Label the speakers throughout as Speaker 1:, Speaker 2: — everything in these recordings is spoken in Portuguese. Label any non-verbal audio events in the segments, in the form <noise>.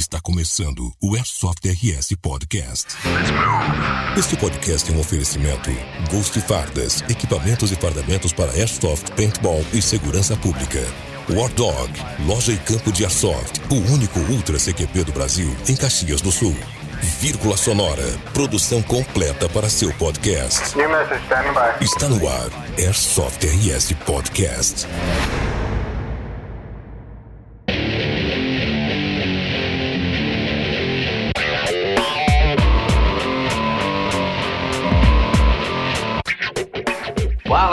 Speaker 1: Está começando o Airsoft RS Podcast. Este podcast é um oferecimento Ghost Fardas, equipamentos e fardamentos para Airsoft, Paintball e segurança pública. War Dog, loja e campo de Airsoft, o único Ultra CQP do Brasil em Caxias do Sul. Vírgula Sonora, produção completa para seu podcast. Está no ar, Airsoft RS Podcast.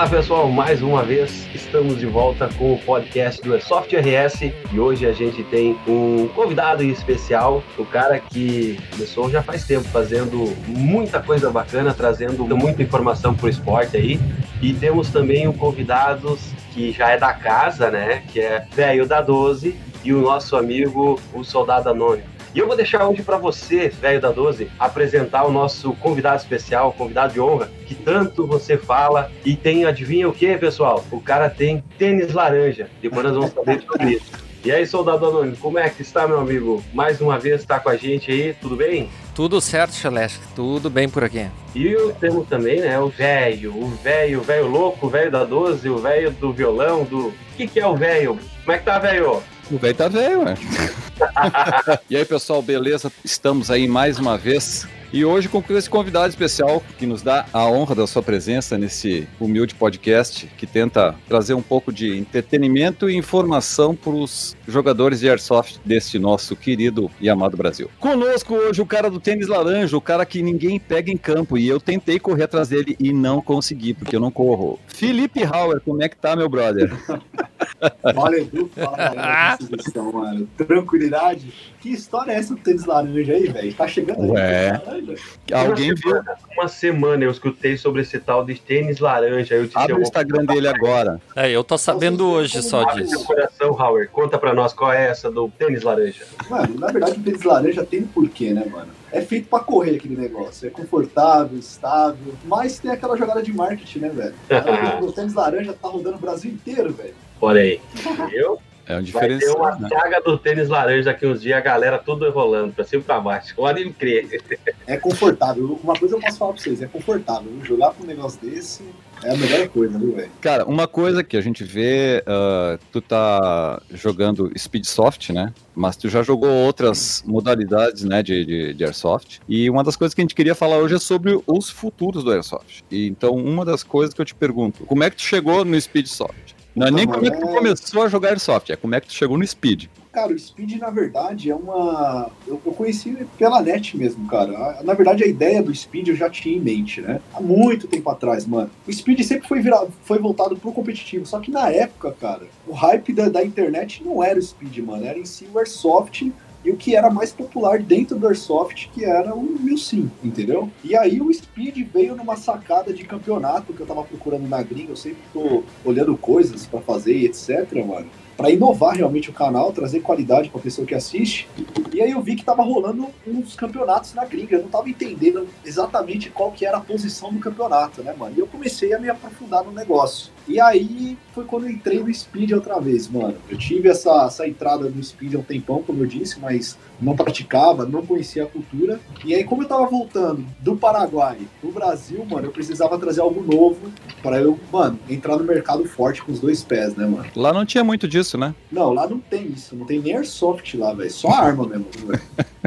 Speaker 2: Fala pessoal, mais uma vez estamos de volta com o podcast do Airsoft RS e hoje a gente tem um convidado especial, o cara que começou já faz tempo fazendo muita coisa bacana, trazendo muita informação pro esporte aí e temos também um convidados que já é da casa, né, que é velho da 12 e o nosso amigo o Soldado Anônimo. E eu vou deixar hoje para você, velho da 12, apresentar o nosso convidado especial, convidado de honra, que tanto você fala e tem, adivinha o que, pessoal? O cara tem tênis laranja. Depois nós vamos saber sobre isso. E aí, soldado anônimo, como é que está, meu amigo? Mais uma vez está com a gente aí, tudo bem?
Speaker 3: Tudo certo, Celeste, tudo bem por aqui.
Speaker 2: E temos também, né, o velho, o velho, o velho louco, o velho da 12, o velho do violão, do... O que que é o velho? Como é que tá, velho?
Speaker 4: O velho tá velho, ué. <laughs> e aí, pessoal, beleza? Estamos aí mais uma vez. E hoje com esse convidado especial que nos dá a honra da sua presença nesse humilde podcast que tenta trazer um pouco de entretenimento e informação para os jogadores de airsoft deste nosso querido e amado Brasil. Conosco hoje o cara do tênis laranja, o cara que ninguém pega em campo e eu tentei correr atrás dele e não consegui porque eu não corro. Felipe Hauer, como é que tá, meu brother? <laughs>
Speaker 5: Olha, Edu, fala galera, questão, <laughs> mano. Tranquilidade. Que história é essa do tênis laranja aí, velho? Tá chegando aí
Speaker 4: Ué.
Speaker 5: tênis laranja?
Speaker 4: Alguém
Speaker 2: uma
Speaker 4: viu?
Speaker 2: semana, uma semana eu escutei sobre esse tal de tênis laranja. Eu
Speaker 4: Abre o
Speaker 2: vou
Speaker 4: Instagram dele agora.
Speaker 3: É, eu tô sabendo hoje só
Speaker 2: meu
Speaker 3: disso.
Speaker 2: coração, Howard. Conta pra nós qual é essa do tênis laranja.
Speaker 5: Mano, na verdade o tênis laranja tem um porquê, né, mano? É feito pra correr aquele negócio. É confortável, estável. Mas tem aquela jogada de marketing, né, velho? <laughs> O tênis laranja tá rodando o Brasil inteiro, velho.
Speaker 2: Olha aí. Viu?
Speaker 4: É um
Speaker 2: Vai ter
Speaker 4: diferencial,
Speaker 2: uma
Speaker 4: né?
Speaker 2: saga do tênis laranja daqui uns dias, a galera tudo rolando pra cima e pra baixo. Pode crer.
Speaker 5: É confortável. Uma coisa eu posso falar pra vocês, é confortável. Jogar com um negócio desse é a melhor coisa, viu, velho?
Speaker 4: Cara, uma coisa que a gente vê, ah, tu tá jogando Speedsoft, né? Mas tu já jogou outras modalidades, né, de, de, de Airsoft. E uma das coisas que a gente queria falar hoje é sobre os futuros do Airsoft. E, então, uma das coisas que eu te pergunto, como é que tu chegou no Speedsoft? Não é nem como é que tu começou a jogar Airsoft, é como é que tu chegou no Speed.
Speaker 5: Cara, o Speed, na verdade, é uma. Eu, eu conheci pela net mesmo, cara. Na verdade, a ideia do Speed eu já tinha em mente, né? Há muito tempo atrás, mano. O Speed sempre foi, virado, foi voltado pro competitivo. Só que na época, cara, o hype da, da internet não era o Speed, mano. Era em si o Airsoft e o que era mais popular dentro do Airsoft, que era o Milsim, entendeu? E aí o Speed veio numa sacada de campeonato que eu tava procurando na gringa. Eu sempre tô olhando coisas pra fazer e etc, mano para inovar realmente o canal, trazer qualidade para a pessoa que assiste. E aí eu vi que tava rolando uns campeonatos na gringa, eu não tava entendendo exatamente qual que era a posição do campeonato, né, mano? E eu comecei a me aprofundar no negócio. E aí foi quando eu entrei no Speed outra vez, mano. Eu tive essa, essa entrada no Speed há um tempão, como eu disse, mas não praticava, não conhecia a cultura. E aí, como eu tava voltando do Paraguai pro Brasil, mano, eu precisava trazer algo novo para eu, mano, entrar no mercado forte com os dois pés, né, mano?
Speaker 4: Lá não tinha muito disso, né?
Speaker 5: Não, lá não tem isso, não tem nem airsoft lá, velho. Só arma mesmo, velho.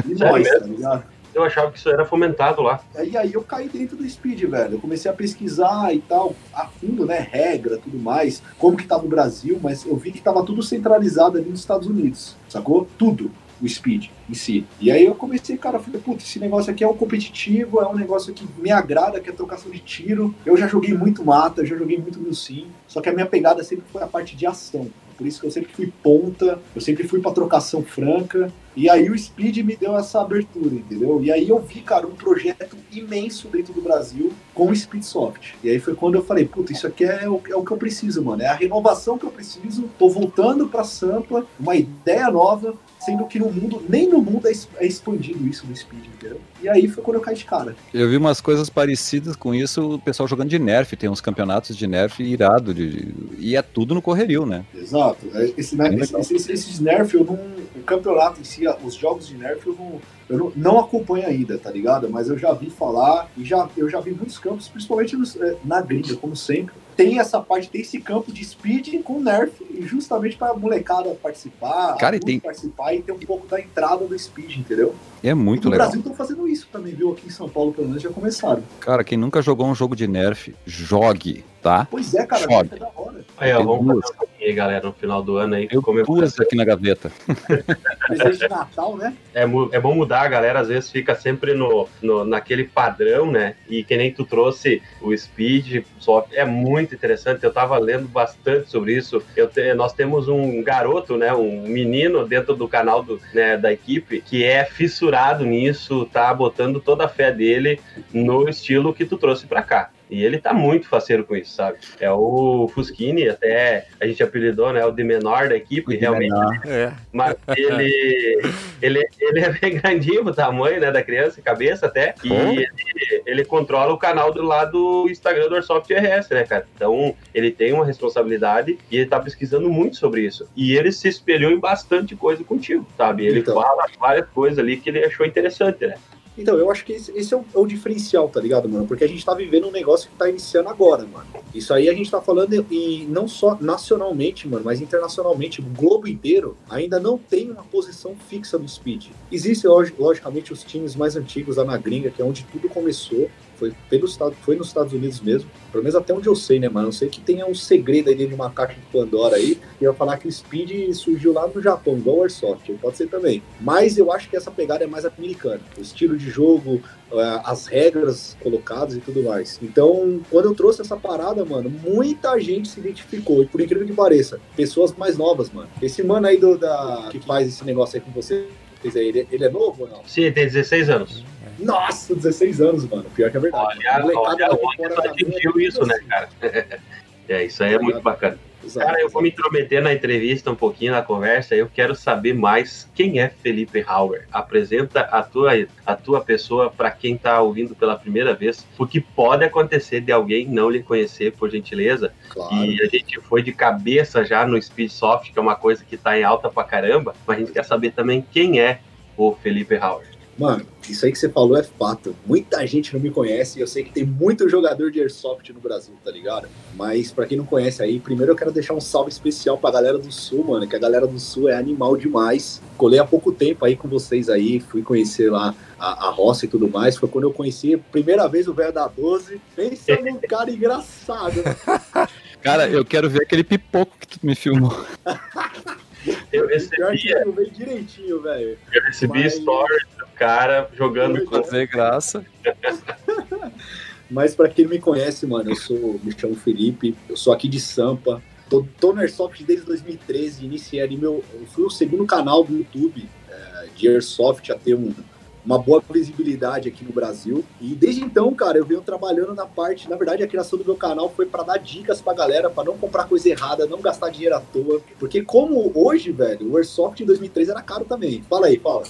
Speaker 5: E nós, tá ligado?
Speaker 2: Eu achava que isso era fomentado lá.
Speaker 5: E aí eu caí dentro do Speed, velho. Eu comecei a pesquisar e tal, a fundo, né? Regra, tudo mais, como que tava o Brasil, mas eu vi que tava tudo centralizado ali nos Estados Unidos, sacou? Tudo, o Speed em si. E aí eu comecei, cara, eu falei, putz, esse negócio aqui é um competitivo, é um negócio que me agrada, que é trocação de tiro. Eu já joguei muito mata, já joguei muito mil sim, só que a minha pegada sempre foi a parte de ação. Por isso que eu sempre fui ponta, eu sempre fui pra trocação franca. E aí o Speed me deu essa abertura, entendeu? E aí eu vi, cara, um projeto imenso dentro do Brasil com o Speedsoft. E aí foi quando eu falei, puta, isso aqui é o, é o que eu preciso, mano. É a renovação que eu preciso. Tô voltando pra Sampa, uma ideia nova. Sendo que no mundo, nem no mundo é, é expandido isso no Speed, entendeu? E aí foi quando eu caí de cara.
Speaker 4: Eu vi umas coisas parecidas com isso, o pessoal jogando de Nerf, tem uns campeonatos de Nerf irado, de, e é tudo no correrio, né?
Speaker 5: Exato. É, esse, esse, esse, esse, esses Nerf, eu não, o campeonato em si, os jogos de Nerf, eu não, eu não, não, acompanho ainda, tá ligado? Mas eu já vi falar e já, eu já vi muitos campos, principalmente nos, é, na gringa, como sempre. Tem essa parte, tem esse campo de speed com nerf, justamente pra molecada participar,
Speaker 4: Cara, e tem...
Speaker 5: participar e ter um pouco da entrada do speed, entendeu?
Speaker 4: É muito
Speaker 5: no
Speaker 4: legal.
Speaker 5: No Brasil estão fazendo isso também, viu? Aqui em São Paulo, pelo menos, já começaram.
Speaker 4: Cara, quem nunca jogou um jogo de nerf, jogue, tá?
Speaker 5: Pois é, cara, é da hora.
Speaker 2: Aí, ó, vamos fazer um aí, galera, no final do ano aí.
Speaker 4: Eu pus aqui na gaveta. <laughs>
Speaker 5: Presente de Natal, né?
Speaker 2: É, é bom mudar, a galera às vezes fica sempre no, no, naquele padrão, né? E que nem tu trouxe o Speed, só é muito interessante. Eu tava lendo bastante sobre isso. Eu te, nós temos um garoto, né? Um menino dentro do canal do, né, da equipe que é fissurado nisso, tá botando toda a fé dele no estilo que tu trouxe para cá. E ele tá muito faceiro com isso, sabe? É o Fuschini, até a gente apelidou, né? O de menor da equipe, realmente.
Speaker 3: É.
Speaker 2: Mas ele, <laughs> ele, ele é bem grandinho o tamanho, né? Da criança, cabeça até. E ele, ele, controla o canal do lado do Instagram do Airsoft RS, né, cara? Então, ele tem uma responsabilidade e ele tá pesquisando muito sobre isso. E ele se espelhou em bastante coisa contigo, sabe? Ele então. fala várias coisas ali que ele achou interessante, né?
Speaker 5: Então, eu acho que esse, esse é, o, é, o, diferencial, tá ligado, mano? Porque a gente tá vivendo um negócio que tá iniciando agora, mano. Isso aí a gente tá falando, e não só nacionalmente, mano, mas internacionalmente. O globo inteiro ainda não tem uma posição fixa no speed. Existem, logicamente, os times mais antigos lá na gringa, que é onde tudo começou foi, pelos, foi nos Estados Unidos mesmo, pelo menos até onde eu sei, né, mano? Não sei que tenha um segredo aí de uma caixa de Pandora aí, e eu falar que o Speed surgiu lá no Japão, igual o Airsoft, pode ser também. Mas eu acho que essa pegada é mais americana. O estilo de jogo, eh, as regras colocadas e tudo mais. Então, quando eu trouxe essa parada, mano, muita gente se identificou. E por incrível que pareça, pessoas mais novas, mano. Esse mano aí do, da, que faz esse negócio aí com você, ele, ele é novo ou não?
Speaker 2: Sim, tem 16 anos.
Speaker 5: Nossa, 16 anos, mano. Pior que é verdade.
Speaker 2: Olha, olha onde tu atingiu isso, né, cara? <laughs> é, isso aí é muito bacana. Exato, cara, eu vou me intrometer na entrevista um pouquinho, na conversa. Eu quero saber mais quem é Felipe Hauer. Apresenta a tua, a tua pessoa para quem está ouvindo pela primeira vez, porque pode acontecer de alguém não lhe conhecer, por gentileza. Claro. E a gente foi de cabeça já no Speedsoft, que é uma coisa que está em alta pra caramba, mas a gente quer saber também quem é o Felipe Hauer.
Speaker 5: Mano, isso aí que você falou é fato. Muita gente não me conhece e eu sei que tem muito jogador de Airsoft no Brasil, tá ligado? Mas para quem não conhece aí, primeiro eu quero deixar um salve especial pra galera do Sul, mano, que a galera do Sul é animal demais. Colei há pouco tempo aí com vocês aí, fui conhecer lá a, a roça e tudo mais. Foi quando eu conheci a primeira vez o velho da 12. Pensa num <laughs> cara engraçado.
Speaker 4: Cara, eu quero ver aquele pipoco que tu me filmou. <laughs>
Speaker 2: Eu recebi.
Speaker 5: Eu direitinho, velho.
Speaker 2: Eu recebi Mas... stories cara jogando
Speaker 4: com. Fazer graça. <laughs>
Speaker 5: Mas para quem não me conhece, mano, eu sou, me chamo Felipe, eu sou aqui de Sampa. Tô, tô no Airsoft desde 2013, iniciei ali meu. Eu fui o segundo canal do YouTube é, de Airsoft a ter um, uma boa visibilidade aqui no Brasil. E desde então, cara, eu venho trabalhando na parte. Na verdade, a criação do meu canal foi para dar dicas pra galera, para não comprar coisa errada, não gastar dinheiro à toa. Porque, como hoje, velho, o Airsoft em 2013 era caro também. Fala aí, fala.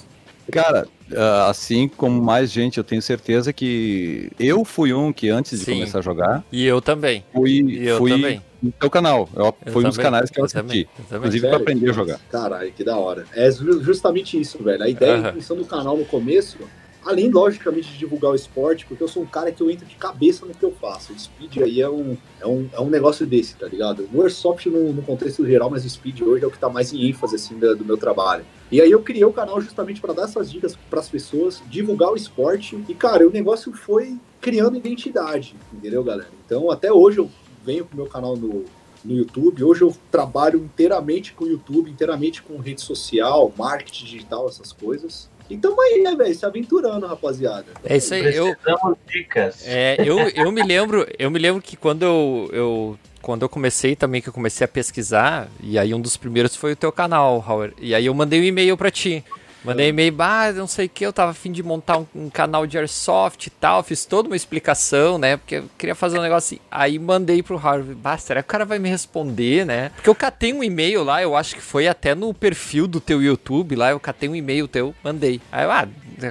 Speaker 4: Cara, ah, assim como mais gente, eu tenho certeza que eu fui um que antes de Sim. começar a jogar.
Speaker 3: E eu também.
Speaker 4: Fui,
Speaker 3: e eu
Speaker 4: fui
Speaker 3: também.
Speaker 4: no teu canal. Eu, eu foi um dos canais que eu, eu assisti. Inclusive para aprender a jogar.
Speaker 5: Caralho, que da hora. É justamente isso, velho. A ideia uhum. -huh. do canal no começo Além, logicamente, de divulgar o esporte, porque eu sou um cara que eu entro de cabeça no que eu faço. O speed aí é um, é um, é um negócio desse, tá ligado? O airsoft no, no contexto geral, mas o speed hoje é o que tá mais em ênfase, assim, do, do meu trabalho. E aí eu criei o canal justamente para dar essas dicas para as pessoas, divulgar o esporte. E, cara, o negócio foi criando identidade, entendeu, galera? Então, até hoje eu venho com o meu canal no, no YouTube. Hoje eu trabalho inteiramente com o YouTube, inteiramente com rede social, marketing digital, essas coisas. Então aí, né, velho? Se aventurando, rapaziada.
Speaker 3: É isso aí. Eu,
Speaker 2: dicas.
Speaker 3: É, eu, eu me lembro, eu me lembro que quando eu, eu quando eu comecei também, que eu comecei a pesquisar, e aí um dos primeiros foi o teu canal, Howard. E aí eu mandei um e-mail para ti. Mandei e-mail, ah, não sei o que, eu tava afim de montar um, um, canal de Airsoft e tal, fiz toda uma explicação, né? Porque eu queria fazer um negócio assim. Aí mandei pro Harvard, bah, será que o cara vai me responder, né? Porque eu catei um e-mail lá, eu acho que foi até no perfil do teu YouTube lá, eu catei um e-mail teu, mandei. Aí eu, ah,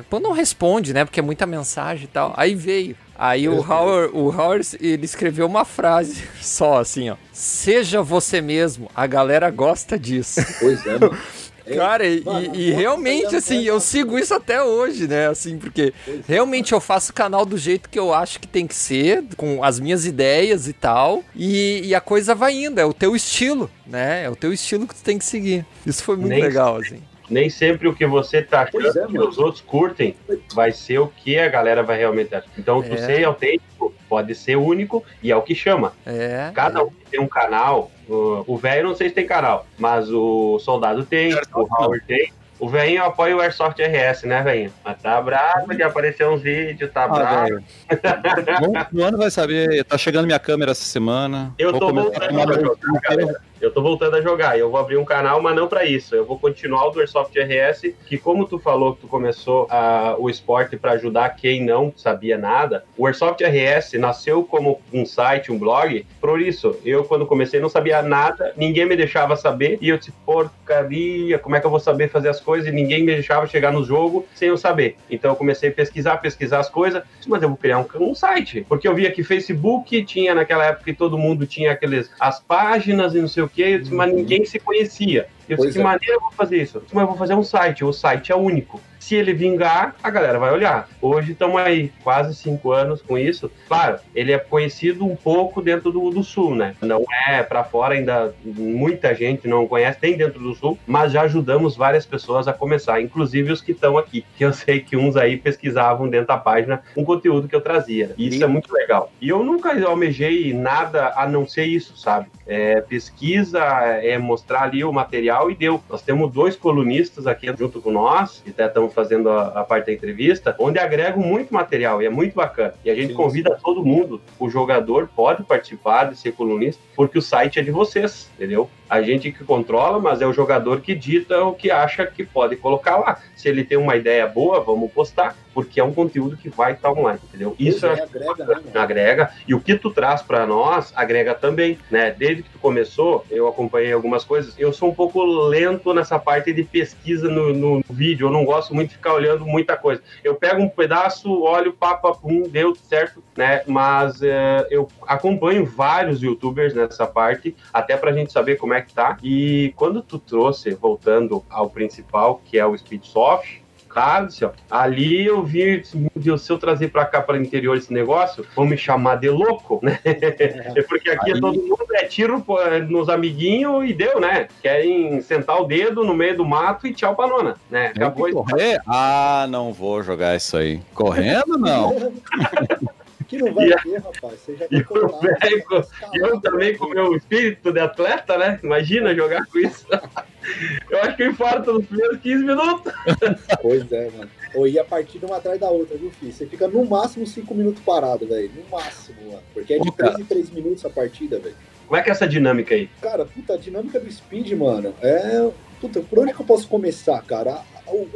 Speaker 3: pô, não responde, né? Porque é muita mensagem e tal. Aí veio. Aí o Howard, o Howard, ele escreveu uma frase <laughs> só assim, ó. Seja você mesmo, a galera gosta disso.
Speaker 5: Pois é, mano. <laughs>
Speaker 3: Cara, e, Mano, e realmente, assim, eu sigo isso até hoje, né? Assim, porque realmente eu faço o canal do jeito que eu acho que tem que ser, com as minhas ideias e tal, e, e a coisa vai indo, é o teu estilo, né? É o teu estilo que tu tem que seguir. Isso foi muito nem, legal, assim.
Speaker 2: Nem sempre o que você tá achando é, que os outros curtem vai ser o que a galera vai realmente achar. Então, é. ser autêntico pode ser único e é o que chama.
Speaker 3: É,
Speaker 2: Cada
Speaker 3: é.
Speaker 2: um tem um canal, o velho não sei se tem canal, mas o soldado tem, o Howard tem. O velhinho apoia o Airsoft RS, né, velhinho? Mas tá bravo de aparecer uns vídeos, tá ah, bravo. <laughs>
Speaker 4: o ano vai saber, tá chegando minha câmera essa semana.
Speaker 2: Eu tô voltando a jogar, galera. Eu tô voltando a jogar. Eu vou abrir um canal, mas não para isso. Eu vou continuar o do Airsoft RS, que como tu falou que tu começou o esporte para ajudar quem não sabia nada, o Airsoft RS nasceu como um site, um blog. Por isso, eu quando comecei não sabia nada, ninguém me deixava saber, e eu disse, porcaria, como é que eu vou saber fazer as coisas? E ninguém me deixava chegar no jogo sem eu saber. Então eu comecei a pesquisar, pesquisar as coisas, mas eu vou criar um, um site. Porque eu via que Facebook tinha naquela época que todo mundo tinha aqueles as páginas e não sei o quê, mas ninguém se conhecia. Eu disse, que é. maneira eu vou fazer isso? Mas eu vou fazer um site, o site é único. Se ele vingar, a galera vai olhar. Hoje estamos aí, quase cinco anos com isso. Claro, ele é conhecido um pouco dentro do, do Sul, né? Não é para fora, ainda muita gente não conhece, tem dentro do Sul, mas já ajudamos várias pessoas a começar, inclusive os que estão aqui, que eu sei que uns aí pesquisavam dentro da página um conteúdo que eu trazia. E isso é muito legal. E eu nunca almejei nada a não ser isso, sabe? É, pesquisa, é mostrar ali o material e deu. Nós temos dois colunistas aqui junto com nós, que até estão fazendo a, a, parte da entrevista, onde agregam muito material e é muito bacana. E a gente Sim. convida todo mundo, o jogador pode participar de ser colunista, porque o site é de vocês, entendeu? A gente que controla, mas é o jogador que dita o que acha que pode colocar lá. Se ele tem uma ideia boa, vamos postar, porque é um conteúdo que vai estar online, entendeu? Isso é, agrega, né, agrega, e o que tu traz para nós agrega também, né? Desde que tu começou, eu acompanhei algumas coisas. Eu sou um pouco lento nessa parte de pesquisa no, no vídeo. Eu não gosto muito de ficar olhando muita coisa. Eu pego um pedaço, olho, papa, pum, deu certo, né? Mas é, eu acompanho vários YouTubers nessa parte, até para a gente saber como é é que tá. E quando tu trouxe, voltando ao principal, que é o Speedsoft, cara do céu, ali eu vi, meu Deus, se eu trazer pra cá, para o interior esse negócio, vão me chamar de louco, né? É, <laughs> porque aqui Aí... todo mundo é tiro nos amiguinhos e deu, né? Querem sentar o dedo no meio do mato e tchau pra nona, né?
Speaker 4: Acabou correr? Ah, não vou jogar isso aí. Correndo, não. <laughs>
Speaker 5: que não vai ter, rapaz. Você já e
Speaker 2: tá eu também com o meu espírito de atleta, né? Imagina jogar com isso. eu acho que eu infarto nos primeiros 15 minutos.
Speaker 5: Pois é, mano. Ou ia partir uma atrás da outra, viu, filho? Você fica no máximo 5 minutos parado, velho. No máximo, mano. Porque é de 3 em 3 minutos a partida, velho.
Speaker 2: Como é que é essa dinâmica aí?
Speaker 5: Cara, puta, a dinâmica do speed, mano, é. Puta, por onde que eu posso começar, cara? O,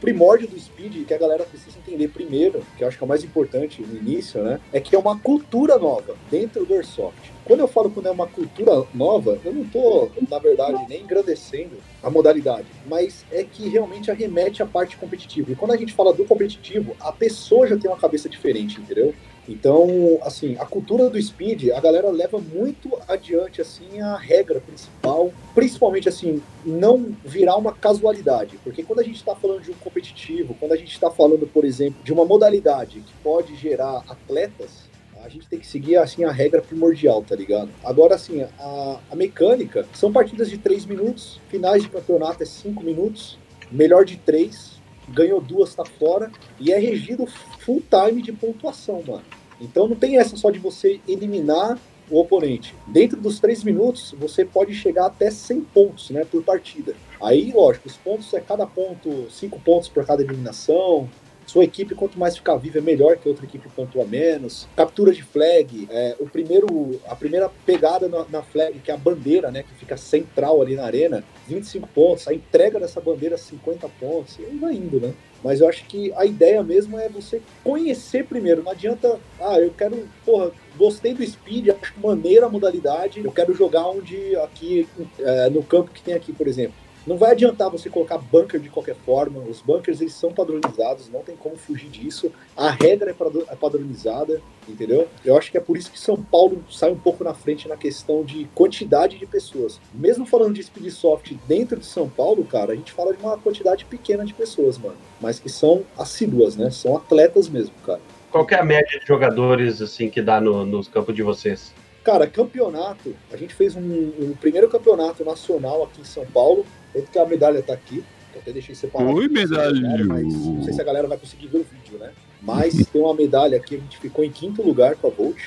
Speaker 5: primórdio do speed que a galera precisa entender primeiro, que eu acho que é o mais importante no início, né? É que é uma cultura nova dentro do Airsoft. Quando eu falo que é uma cultura nova, eu não tô, na verdade, nem engrandecendo a modalidade, mas é que realmente arremete à parte competitiva. E quando a gente fala do competitivo, a pessoa já tem uma cabeça diferente, entendeu? Então, assim, a cultura do speed, a galera leva muito adiante, assim, a regra principal, principalmente, assim, não virar uma casualidade, porque quando a gente está falando de um competitivo, quando a gente está falando, por exemplo, de uma modalidade que pode gerar atletas, a gente tem que seguir, assim, a regra primordial, tá ligado? Agora, assim, a, a mecânica, são partidas de 3 minutos, finais de campeonato é 5 minutos, melhor de 3, ganhou duas, tá fora, e é regido full time de pontuação, mano. Então não tem essa só de você eliminar o oponente. Dentro dos três minutos, você pode chegar até 100 pontos né, por partida. Aí, lógico, os pontos é cada ponto, cinco pontos por cada eliminação, Sua equipe, quanto mais ficar viva, é melhor que outra equipe pontua menos. Captura de flag, é, o primeiro, a primeira pegada na, na, flag, que é a bandeira, né, que fica central ali na arena, 25 pontos. A entrega dessa bandeira, 50 pontos. E vai indo, né? Mas eu acho que a ideia mesmo é você conhecer primeiro. Não adianta, ah, eu quero, porra, gostei do speed, acho maneira a modalidade, eu quero jogar onde aqui, é, no campo que tem aqui, por exemplo. Não vai adiantar você colocar bunker de qualquer forma. Os bunkers eles são padronizados, não tem como fugir disso. A regra é, é padronizada, entendeu? Eu acho que é por isso que São Paulo sai um pouco na frente na questão de quantidade de pessoas. Mesmo falando de Speedsoft dentro de São Paulo, cara, a gente fala de uma quantidade pequena de pessoas, mano. Mas que são assíduas, né? São atletas mesmo, cara.
Speaker 2: Qual é a média de jogadores assim que dá no, nos campos de vocês?
Speaker 5: Cara, campeonato, a gente fez um, um primeiro campeonato nacional aqui em São Paulo, tanto que a medalha tá aqui, eu até deixei separado.
Speaker 4: Oi, medalha!
Speaker 5: não sei se a galera vai conseguir ver o vídeo, né? Mas <laughs> tem uma medalha aqui, a gente ficou em quinto lugar com a Volt.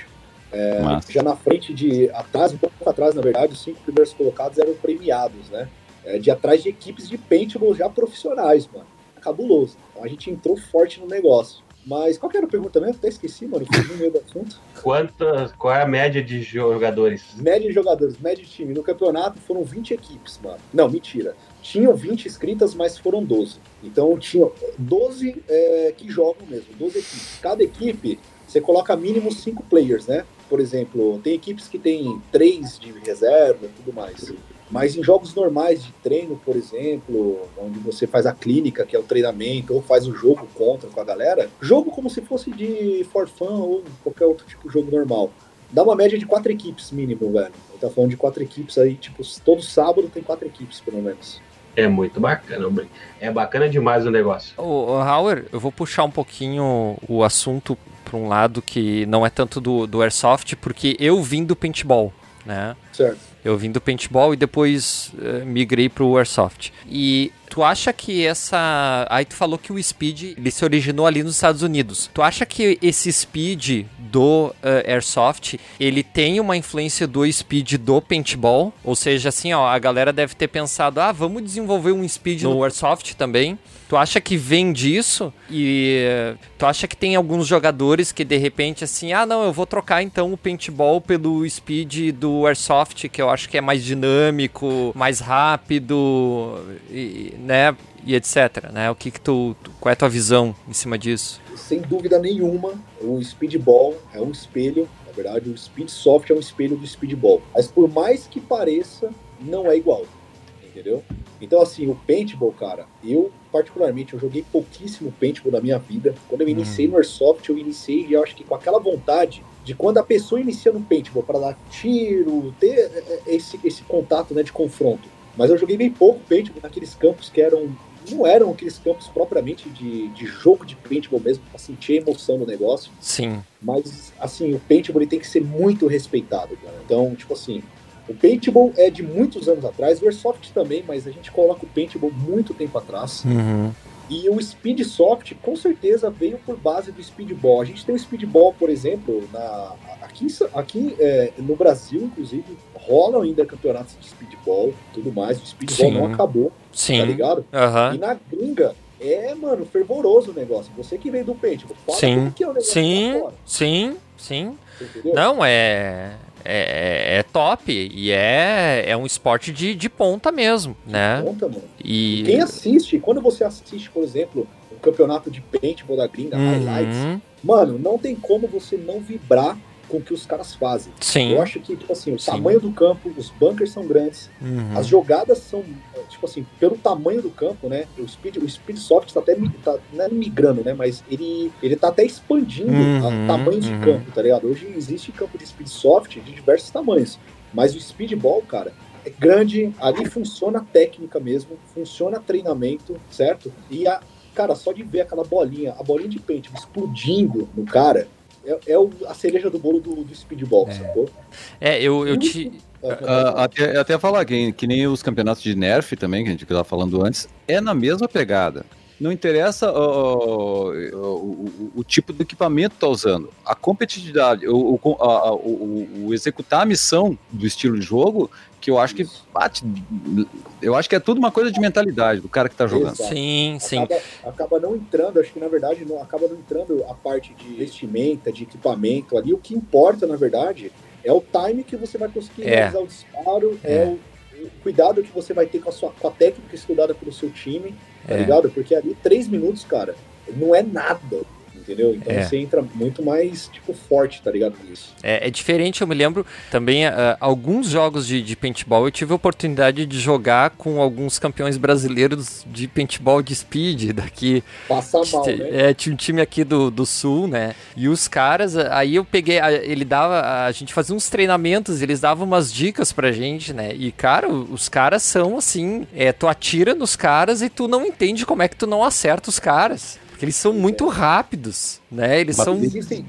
Speaker 5: É, já na frente de. Atrás, um pouco atrás, na verdade, os cinco primeiros colocados eram premiados, né? É, de atrás de equipes de paintball já profissionais, mano. Cabuloso. Então a gente entrou forte no negócio. Mas qual era a pergunta mesmo? Até esqueci, mano. Fui no meio do assunto.
Speaker 2: Quantas, qual é a média de jogadores?
Speaker 5: Média de jogadores, média de time. No campeonato foram 20 equipes, mano. Não, mentira. Tinham 20 inscritas, mas foram 12. Então tinham 12 é, que jogam mesmo, 12 equipes. Cada equipe, você coloca mínimo 5 players, né? Por exemplo, tem equipes que tem 3 de reserva e tudo mais. Mas em jogos normais de treino, por exemplo, onde você faz a clínica, que é o treinamento, ou faz o jogo contra com a galera, jogo como se fosse de for fun ou qualquer outro tipo de jogo normal. Dá uma média de quatro equipes mínimo, velho. A gente tá falando de quatro equipes aí, tipo, todo sábado tem quatro equipes, pelo menos.
Speaker 2: É muito bacana, é bacana demais o negócio.
Speaker 3: Ô, Hauer, eu vou puxar um pouquinho o assunto para um lado que não é tanto do, do Airsoft, porque eu vim do paintball, né?
Speaker 5: Certo.
Speaker 3: Eu vim do paintball e depois uh, migrei pro airsoft. E tu acha que essa. Aí tu falou que o speed ele se originou ali nos Estados Unidos. Tu acha que esse speed do uh, airsoft ele tem uma influência do speed do paintball? Ou seja, assim, ó, a galera deve ter pensado, ah, vamos desenvolver um speed no airsoft também. Tu acha que vem disso? E tu acha que tem alguns jogadores que de repente assim, ah, não, eu vou trocar então o paintball pelo speed do airsoft, que eu acho que é mais dinâmico, mais rápido, e, né? E etc, né? O que que tu, qual é a tua visão em cima disso?
Speaker 5: Sem dúvida nenhuma, o speedball é um espelho, na verdade, o speedsoft é um espelho do speedball. Mas por mais que pareça, não é igual, entendeu? Então assim, o paintball, cara, eu particularmente, eu joguei pouquíssimo paintball na minha vida. Quando eu uhum. iniciei no Airsoft, eu iniciei, eu acho que com aquela vontade de quando a pessoa inicia no paintball para dar tiro, ter é, é, esse, esse contato né, de confronto. Mas eu joguei bem pouco paintball naqueles campos que eram não eram aqueles campos propriamente de, de jogo de paintball mesmo, para sentir a emoção do negócio.
Speaker 3: Sim.
Speaker 5: Mas, assim, o paintball ele tem que ser muito respeitado, cara. Então, tipo assim, o paintball é de muitos anos atrás, o Airsoft também, mas a gente coloca o paintball muito tempo atrás.
Speaker 3: Uhum.
Speaker 5: E o Speedsoft, com certeza, veio por base do Speedball. A gente tem o Speedball, por exemplo, na, aqui, aqui é, no Brasil, inclusive, rolam ainda campeonatos de Speedball tudo mais. O Speedball
Speaker 3: Sim.
Speaker 5: não acabou,
Speaker 3: Sim.
Speaker 5: tá ligado?
Speaker 3: Uhum.
Speaker 5: E na gringa, é, mano, fervoroso o negócio. Você que veio do paintball, fala
Speaker 3: sim.
Speaker 5: que é o negócio
Speaker 3: sim, sim, sim. Não, é é, é, é, top e é, é um esporte de, de ponta mesmo,
Speaker 5: de
Speaker 3: né?
Speaker 5: Ponta, mano.
Speaker 3: E
Speaker 5: quem assiste, quando você assiste, por exemplo, o campeonato de paintball da gringa,
Speaker 3: uhum.
Speaker 5: highlights, mano, não tem como você não vibrar com o que os caras fazem.
Speaker 3: Sim.
Speaker 5: Eu acho que, tipo assim, o
Speaker 3: Sim.
Speaker 5: tamanho do campo, os bunkers são grandes,
Speaker 3: uhum.
Speaker 5: as jogadas são, tipo assim, pelo tamanho do campo, né? O Speed, o Speed Soft tá até tá, é migrando, né? Mas ele, ele tá até expandindo
Speaker 3: Uhum,
Speaker 5: a tamanhos
Speaker 3: uhum.
Speaker 5: de campo, tá ligado? Hoje existe campo de Speed Soft de diversos tamanhos. Mas o Speedball, cara, é grande, ali funciona a técnica mesmo, funciona treinamento, certo? E a, cara, só de ver aquela bolinha, a bolinha de pente explodindo no cara, é, é o- a cereja do bolo do, do speedball,
Speaker 3: É.
Speaker 5: sacou?
Speaker 3: É, eu, eu te.
Speaker 4: Ah, até, até falar que, que nem os campeonatos de Nerf também, que a gente estava falando antes, é na mesma pegada. não interessa o, o, o, tipo de equipamento que tá usando. A competitividade, o, a, o, o, executar a missão do estilo de jogo, que eu acho que bate. Eu acho que é tudo uma coisa de mentalidade do cara que tá jogando.
Speaker 3: Exato. Sim, sim.
Speaker 5: Acaba, acaba, não entrando, acho que na verdade não acaba não entrando a parte de vestimenta, de equipamento ali. O que importa, na verdade, é o time que você vai conseguir é. realizar o disparo, é, é o, o, cuidado que você vai ter com a, sua, com a técnica estudada pelo seu time, tá é. ligado? Porque ali, três minutos, cara, não é nada entendeu? Então é. você entra muito mais, tipo, forte, tá ligado? Nisso.
Speaker 3: É, é diferente, eu me lembro também, uh, alguns jogos de, de paintball eu tive a oportunidade de jogar com alguns campeões brasileiros de paintball de speed daqui.
Speaker 5: Passa mal, né?
Speaker 3: É, tinha um time aqui do, do sul, né? E os caras, aí eu peguei, ele dava, a gente fazia uns treinamentos, eles davam umas dicas pra gente, né? E, cara, os caras são assim, é, tu atira nos caras e tu não entende como é que tu não acerta os caras. Porque eles são muito rápidos, né? Eles Mas são.
Speaker 5: Existem,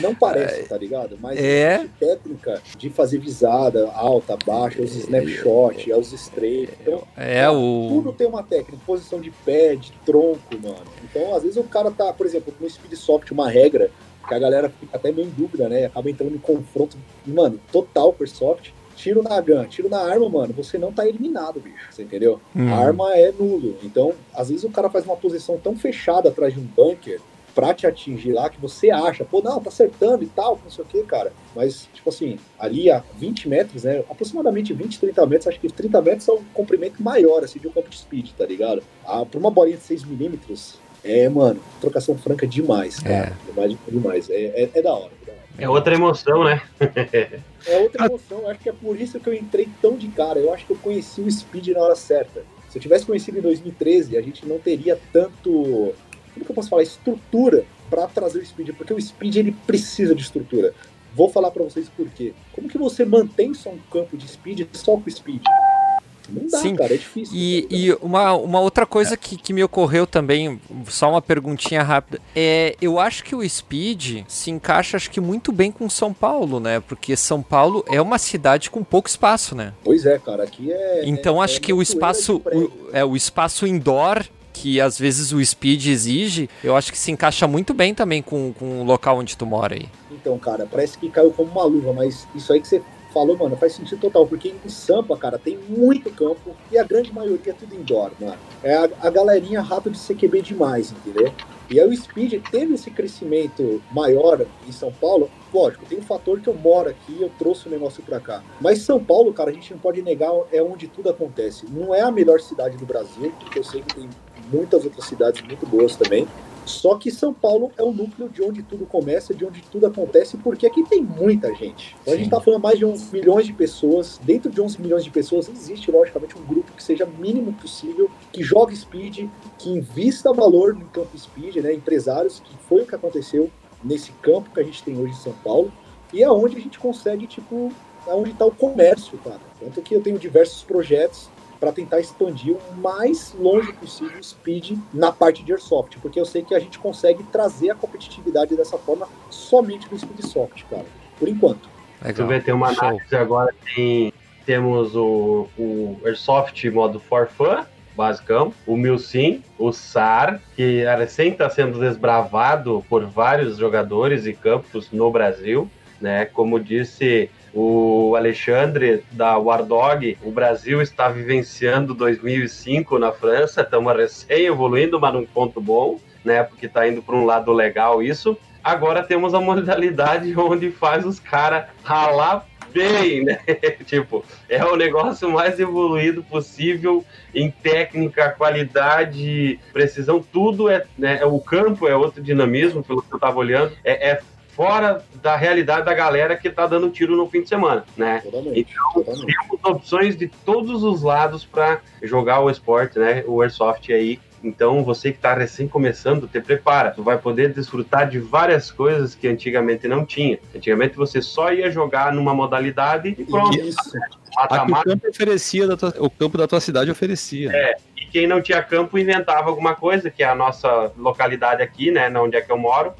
Speaker 5: não parece, tá ligado? Mas é técnica de fazer visada alta, baixa, os snapshot, é os strafe. Então,
Speaker 3: é o...
Speaker 5: tudo tem uma técnica, posição de pé, de tronco, mano. Então, às vezes o cara tá, por exemplo, no Speedsoft, uma regra que a galera fica até meio em dúvida, né? Acaba entrando em confronto, mano, total por soft tiro na gun, tiro na arma, mano, você não tá eliminado, bicho. Você entendeu? Hum. A arma é nulo. Então, às vezes o cara faz uma posição tão fechada atrás de um bunker pra te atingir lá que você acha, pô, não, tá acertando e tal, não sei o que, cara. Mas, tipo assim, ali a 20 metros, né? Aproximadamente 20, 30 metros, acho que 30 metros é um comprimento maior, assim, de um campo de speed, tá ligado? Ah, pra uma bolinha de 6 milímetros, é, mano, trocação franca demais, cara. É. Demais, demais. É, é, é da hora.
Speaker 2: É outra emoção, né?
Speaker 5: é outra emoção. Acho que é por isso que eu entrei tão de cara. Eu acho que eu conheci o Speed na hora certa. Se eu tivesse conhecido em 2013, a gente não teria tanto. Como que eu posso falar? Estrutura para trazer o Speed. Porque o Speed ele precisa de estrutura. Vou falar para vocês por quê. Como que você mantém só um campo de Speed só com Speed? Não dá, Sim. cara, é difícil.
Speaker 3: E, e uma, uma outra coisa é. que, que me ocorreu também, só uma perguntinha rápida, é eu acho que o Speed se encaixa acho que muito bem com São Paulo, né? Porque São Paulo é uma cidade com pouco espaço, né?
Speaker 5: Pois é, cara, aqui é.
Speaker 3: Então
Speaker 5: é,
Speaker 3: acho é que o espaço, o, é, o espaço indoor que às vezes o Speed exige, eu acho que se encaixa muito bem também com, com o local onde tu mora aí.
Speaker 5: Então, cara, parece que caiu como uma luva, mas isso aí que você falou, mano, faz sentido total, porque em Sampa, cara, tem muito campo e a grande maioria é tudo indoor, mano. É a, a galerinha rato de CQB demais, entendeu? E aí o Speed teve esse crescimento maior em São Paulo. Lógico, tem um fator que eu moro aqui, eu trouxe o negócio pra cá. Mas São Paulo, cara, a gente não pode negar, é onde tudo acontece. Não é a melhor cidade do Brasil, porque eu sei que tem muitas outras cidades muito boas também. Só que São Paulo é o núcleo de onde tudo começa, de onde tudo acontece, porque aqui tem muita gente. Então, a gente está falando mais de 11 milhões de pessoas. Dentro de 11 milhões de pessoas existe, logicamente, um grupo que seja mínimo possível, que jogue speed, que invista valor no campo speed, né? Empresários, que foi o que aconteceu nesse campo que a gente tem hoje em São Paulo. E é onde a gente consegue, tipo, é onde está o comércio, cara. Tanto que eu tenho diversos projetos para tentar expandir o mais longe possível o speed na parte de airsoft, porque eu sei que a gente consegue trazer a competitividade dessa forma somente no speedsoft, cara, por enquanto.
Speaker 2: Legal. Você vai ter uma Show. análise agora, tem, temos o, o airsoft modo for fun, basicão, o Milsim, o SAR, que recém está sendo desbravado por vários jogadores e campos no Brasil, né? Como disse o Alexandre da Wardog, o Brasil está vivenciando 2005 na França, estamos recém evoluindo, mas num ponto bom, né? Porque está indo para um lado legal isso. Agora temos a modalidade <laughs> onde faz os caras ralar bem, né? <laughs> tipo, é o negócio mais evoluído possível em técnica, qualidade, precisão, tudo é, né? O campo é outro dinamismo, pelo que eu estava olhando, é, é fora da realidade da galera que tá dando tiro no fim de semana, né? Totalmente, então, totalmente. temos opções de todos os lados para jogar o esporte, né? O Airsoft aí. Então, você que está recém começando, te prepara. Tu vai poder desfrutar de várias coisas que antigamente não tinha. Antigamente você só ia jogar numa modalidade e pronto.
Speaker 4: Isso. Mata, mata. O campo oferecia, tua, o campo da tua cidade oferecia.
Speaker 2: É, quem não tinha campo inventava alguma coisa, que é a nossa localidade aqui, né, onde é que eu moro.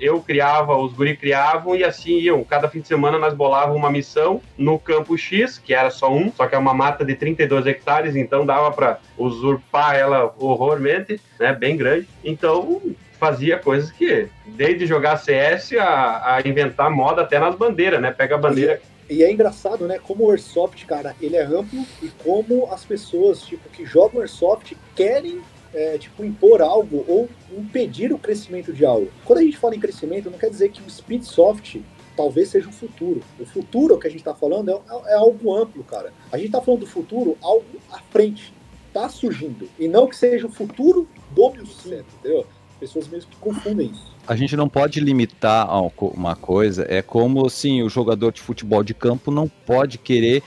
Speaker 2: Eu criava, os guri criavam e assim iam. Cada fim de semana nós bolávamos uma missão no campo X, que era só um, só que é uma mata de 32 hectares, então dava para usurpar ela horrormente, né, bem grande. Então fazia coisas que, desde jogar CS a, a inventar moda até nas bandeiras, né? Pega a bandeira
Speaker 5: e é engraçado, né? Como o Airsoft, cara, ele é amplo e como as pessoas, tipo, que jogam Airsoft querem, é, tipo, impor algo ou impedir o crescimento de algo. Quando a gente fala em crescimento, não quer dizer que o Speedsoft talvez seja o futuro. O futuro que a gente está falando é, é, algo amplo, cara. A gente está falando do futuro, algo à frente, tá surgindo. E não que seja o futuro do mil entendeu? Pessoas mesmo que confundem isso
Speaker 4: a gente não pode limitar uma coisa. É como assim, o jogador de futebol de campo não pode querer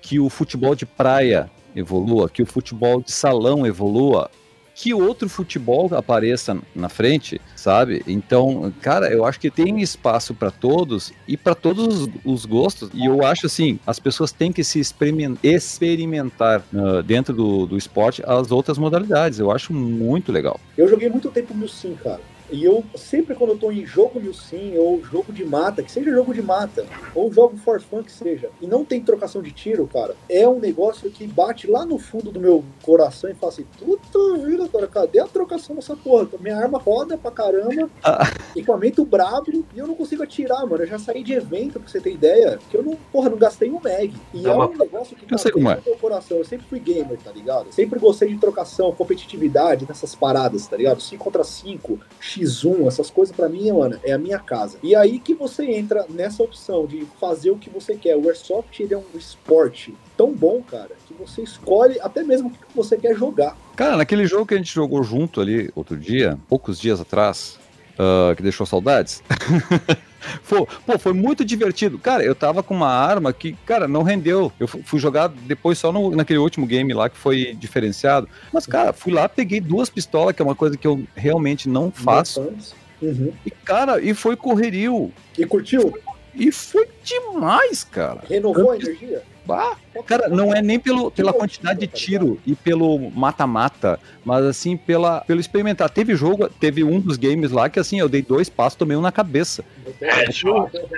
Speaker 4: que o futebol de praia evolua, que o futebol de salão evolua, que outro futebol apareça na frente, sabe? Então, cara, eu acho que tem espaço para todos e para todos os, gostos. E eu acho assim, as pessoas têm que se experimentar uh, dentro do, do esporte as outras modalidades. Eu acho muito legal.
Speaker 5: Eu joguei muito tempo no sim, cara. E eu sempre quando eu tô em jogo mil sim, ou jogo de mata, que seja jogo de mata, ou jogo for fun que seja, e não tem trocação de tiro, cara, é um negócio que bate lá no fundo do meu coração e fala assim, puta vida, cara, cadê a trocação dessa porra? Minha arma roda pra caramba, <laughs> ah. equipamento brabo, e eu não consigo atirar, mano. Eu já saí de evento, pra você ter ideia, que eu não, porra, não gastei um mag. E é um negócio que
Speaker 4: eu sei como é.
Speaker 5: no meu coração. Eu sempre fui gamer, tá ligado? Sempre gostei de trocação, competitividade nessas paradas, tá ligado? 5 contra 5, X X1, essas coisas para mim, mano, é a minha casa. E aí que você entra nessa opção de fazer o que você quer. O Airsoft ele é um esporte tão bom, cara, que você escolhe até mesmo o que você quer jogar.
Speaker 4: Cara, naquele jogo que a gente jogou junto ali outro dia, poucos dias atrás, uh, que deixou saudades. <laughs> Pô, pô, foi muito divertido. Cara, eu tava com uma arma que, cara, não rendeu. Eu fui jogar depois só no, naquele último game lá que foi diferenciado. Mas, cara, fui lá, peguei duas pistolas, que é uma coisa que eu realmente não faço. Uhum. E, cara, e foi correrio.
Speaker 5: E curtiu?
Speaker 4: E foi demais, cara.
Speaker 5: Renovou a energia?
Speaker 4: Ah, cara, não é nem pelo, pela quantidade de tiro e pelo mata-mata, mas assim, pela, pelo experimentar. Teve jogo, teve um dos games lá que assim, eu dei dois passos, tomei um na cabeça.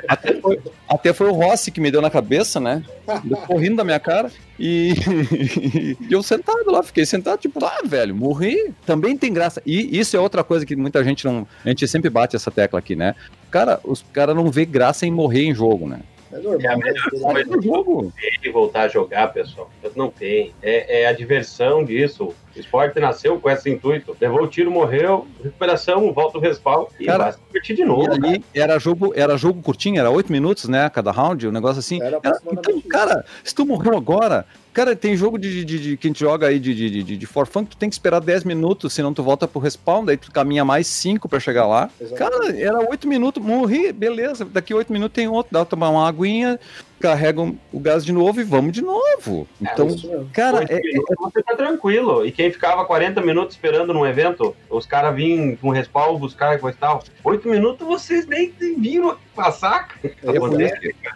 Speaker 4: Até foi, até foi o Rossi que me deu na cabeça, né? Correndo da minha cara. E, <laughs> e eu sentado lá, fiquei sentado, tipo, ah, velho, morri. Também tem graça. E isso é outra coisa que muita gente não. A gente sempre bate essa tecla aqui, né? Cara, os caras não vê graça em morrer em jogo, né?
Speaker 2: É normal. É a melhor coisa jogo. voltar a jogar, pessoal. Não tem. É, é a diversão disso. O esporte nasceu com esse intuito. Levou o tiro, morreu, recuperação, volta o respawn e cara, vai se divertir de novo.
Speaker 4: Ali era jogo, era jogo curtinho, era oito minutos, né? Cada round, um negócio assim. Era era, então, cara, se tu morreu agora, Cara, tem jogo de, de, de, que a gente joga aí de, de, de, de for fun, que tu tem que esperar 10 minutos, senão tu volta pro respawn, daí tu caminha mais 5 pra chegar lá. Exatamente. Cara, era 8 minutos, morri, beleza. Daqui 8 minutos tem outro, dá pra tomar uma aguinha, carregam o gás de novo e vamos de novo. É, então, é, cara, é,
Speaker 2: é, você tá tranquilo. E quem ficava 40 minutos esperando num evento, os caras vinham com respawn buscar coisa e tal. 8 minutos vocês nem viram passar. É,
Speaker 4: eu,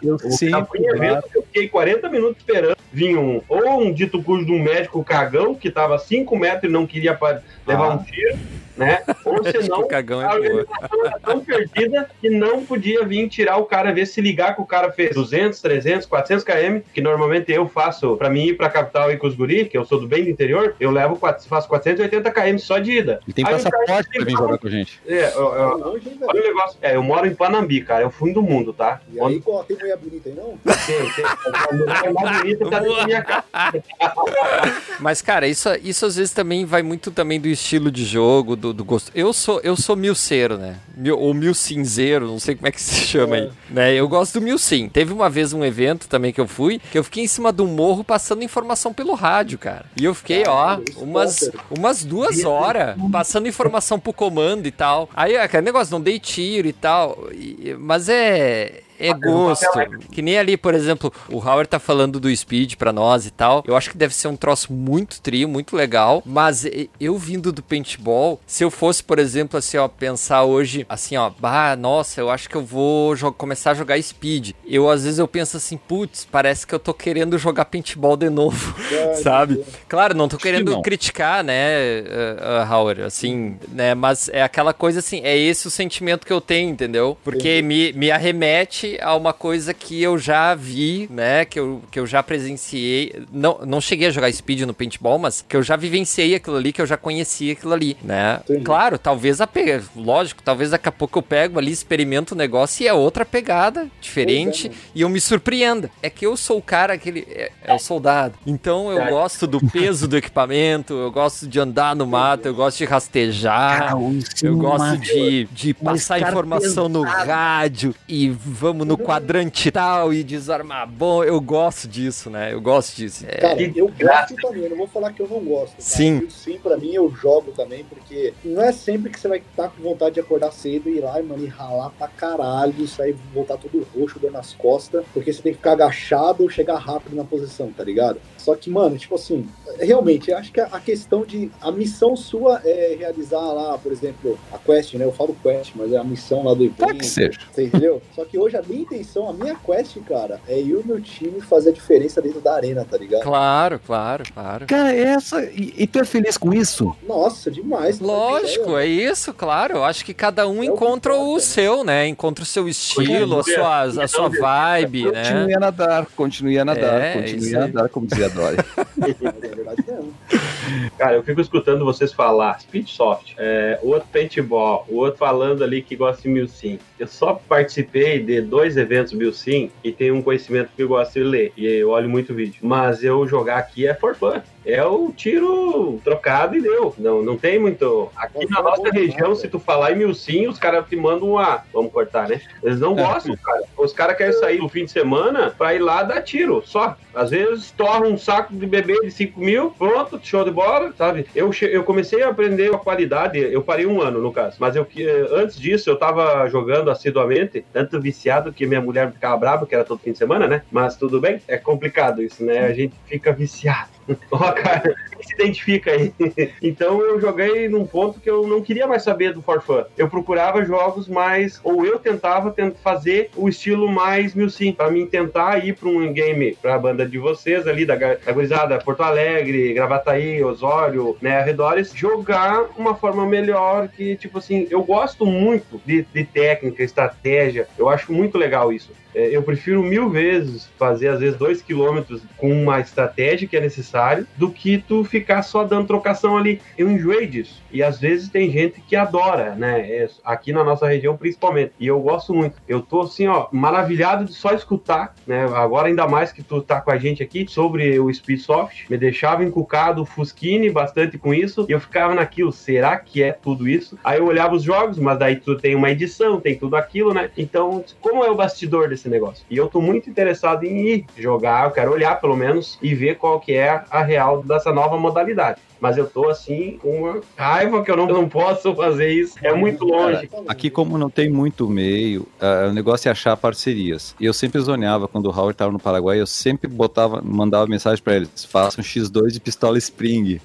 Speaker 4: eu, sempre, evento,
Speaker 2: eu fiquei 40 minutos esperando. Vinha um, ou um dito cujo de um médico cagão que tava 5 metros e não queria levar ah. um tiro né? Ou <laughs> senão,
Speaker 3: Cagão é a
Speaker 2: organização era tão perdida que não podia vir tirar o cara, ver se ligar que o cara fez 200, 300, 400 km, que normalmente eu faço para mim ir pra capital e com os guri, que eu sou do bem do interior, eu levo, faço 480 km só de ida.
Speaker 4: E tem Aí passaporte pra vir jogar com a gente.
Speaker 2: É, eu, eu, olha o negócio. É, eu moro em Panambi, cara, é o fundo do mundo, tá?
Speaker 5: E aí, qual, tem mulher bonita aí, não?
Speaker 2: Tem, tem. A mulher mais bonita tá dentro da minha casa.
Speaker 3: Mas, cara, isso, isso às vezes também vai muito também do estilo de jogo, do do, do gosto. Eu sou, eu sou milceiro, né? Mil, ou mil cinzeiro, não sei como é que se chama é. aí. Né? Eu gosto do mil sim. Teve uma vez um evento também que eu fui, que eu fiquei em cima do morro passando informação pelo rádio, cara. E eu fiquei, ó, umas, umas duas horas passando informação pro comando e tal. Aí, aquele negócio, não dei tiro e tal. E, mas é é gosto. Que nem ali, por exemplo, o Howard tá falando do Speed pra nós e tal. Eu acho que deve ser um troço muito trio, muito legal. Mas eu vindo do paintball, se eu fosse, por exemplo, assim, ó, pensar hoje, assim, ó, bah, nossa, eu acho que eu vou começar a jogar Speed. Eu, às vezes, eu penso assim, putz, parece que eu tô querendo jogar paintball de novo, <laughs> <laughs> é, sabe? É. Claro, não tô querendo não. criticar, né, uh, uh, Howard, assim, né, mas é aquela coisa assim, é esse o sentimento que eu tenho, entendeu? Porque me, me arremete a uma coisa que eu já vi, né, que eu, que eu já presenciei, não, não cheguei a jogar Speed no paintball, mas que eu já vivenciei aquilo ali, que eu já conhecia aquilo ali, né? Entendi. Claro, talvez a pe... lógico, talvez daqui a pouco eu pego ali, experimento o negócio e é outra pegada, diferente, é, e eu me surpreenda. É que eu sou o cara, aquele. É, é o soldado. Então eu gosto do <laughs> peso do equipamento, eu gosto de andar no mato, eu gosto de rastejar, cara, eu gosto de, de passar informação no rádio e vamos no quadrante tal e desarmar bom. Eu gosto disso, né? Eu gosto disso.
Speaker 5: É... Cara, eu gosto também, eu não vou falar que eu não gosto. Cara.
Speaker 3: Sim.
Speaker 5: sim, pra mim eu jogo também, porque não é sempre que você vai estar com vontade de acordar cedo e ir lá, mano, e ralar pra caralho, sair voltar todo roxo, dor nas costas, porque você tem que ficar agachado ou chegar rápido na posição, tá ligado? Só que, mano, tipo assim, realmente, acho que a questão de. A missão sua é realizar lá, por exemplo, a quest, né? Eu falo quest, mas é a missão lá do
Speaker 4: evento. Pode ser.
Speaker 5: Você entendeu? Só que hoje a minha intenção, a minha quest, cara, é eu e o meu time fazer a diferença dentro da arena, tá ligado?
Speaker 3: Claro, claro, claro.
Speaker 4: Cara, é essa. E, e tu é feliz com isso?
Speaker 5: Nossa, demais.
Speaker 3: Lógico, é isso, claro. Eu acho que cada um é encontra o, o seu, né? Encontra o seu estilo, a sua, a sua vibe, né?
Speaker 4: Continue a nadar, continue a nadar, é, continue a nadar, como dizia <laughs>
Speaker 2: Cara, eu fico escutando vocês falar Speedsoft, é, o outro Paintball, o outro falando ali que gosta de Milsim. Eu só participei de dois eventos Milsim e tenho um conhecimento que eu gosto de ler e eu olho muito vídeo. Mas eu jogar aqui é for fun é o tiro trocado e deu. Não, não tem muito. Aqui na nossa região, se tu falar em Milsim, os caras te mandam uma. Vamos cortar, né? Eles não é. gostam, cara. Os caras querem sair no fim de semana pra ir lá dar tiro, só. Às vezes torra um saco de bebê de 5 mil, pronto, show de bola, sabe? Eu, eu comecei a aprender a qualidade, eu parei um ano no caso, mas eu antes disso eu tava jogando assiduamente, tanto viciado que minha mulher ficava brava, que era todo fim de semana, né? Mas tudo bem, é complicado isso, né? A gente fica viciado. <laughs> Ó, cara, se identifica aí. <laughs> Então eu joguei num ponto que eu não queria mais saber do For Fun. Eu procurava jogos mais, ou eu tentava fazer o estilo mais Milsim, para mim tentar ir para um game, para a banda de vocês ali, da, da gurizada Porto Alegre, Gravataí, Osório, né, arredores, jogar uma forma melhor que, tipo assim, eu gosto muito de, de técnica, estratégia, eu acho muito legal isso. É, eu prefiro mil vezes fazer, às vezes, dois quilômetros com uma estratégia que é necessário do que tu ficar só dando trocação ali. Eu enjoei disso. E às vezes tem gente que adora, né? É, aqui na nossa região, principalmente. E eu gosto muito. Eu tô, assim, ó, maravilhado de só escutar, né? Agora, ainda mais que tu tá com a gente aqui sobre o Speedsoft. Me deixava encucado, Fusquine bastante com isso. E eu ficava naquilo, será que é tudo isso? Aí eu olhava os jogos, mas daí tu tem uma edição, tem tudo aquilo, né? Então, como é o bastidor desse esse negócio. E eu tô muito interessado em ir jogar, eu quero olhar pelo menos e ver qual que é a real dessa nova modalidade mas eu tô assim com uma raiva que eu não, não posso fazer isso. É muito longe.
Speaker 4: Cara, aqui, como não tem muito meio, uh, o negócio é achar parcerias. E eu sempre zoneava quando o Howard estava no Paraguai, eu sempre botava, mandava mensagem para eles: façam X2 de pistola Spring.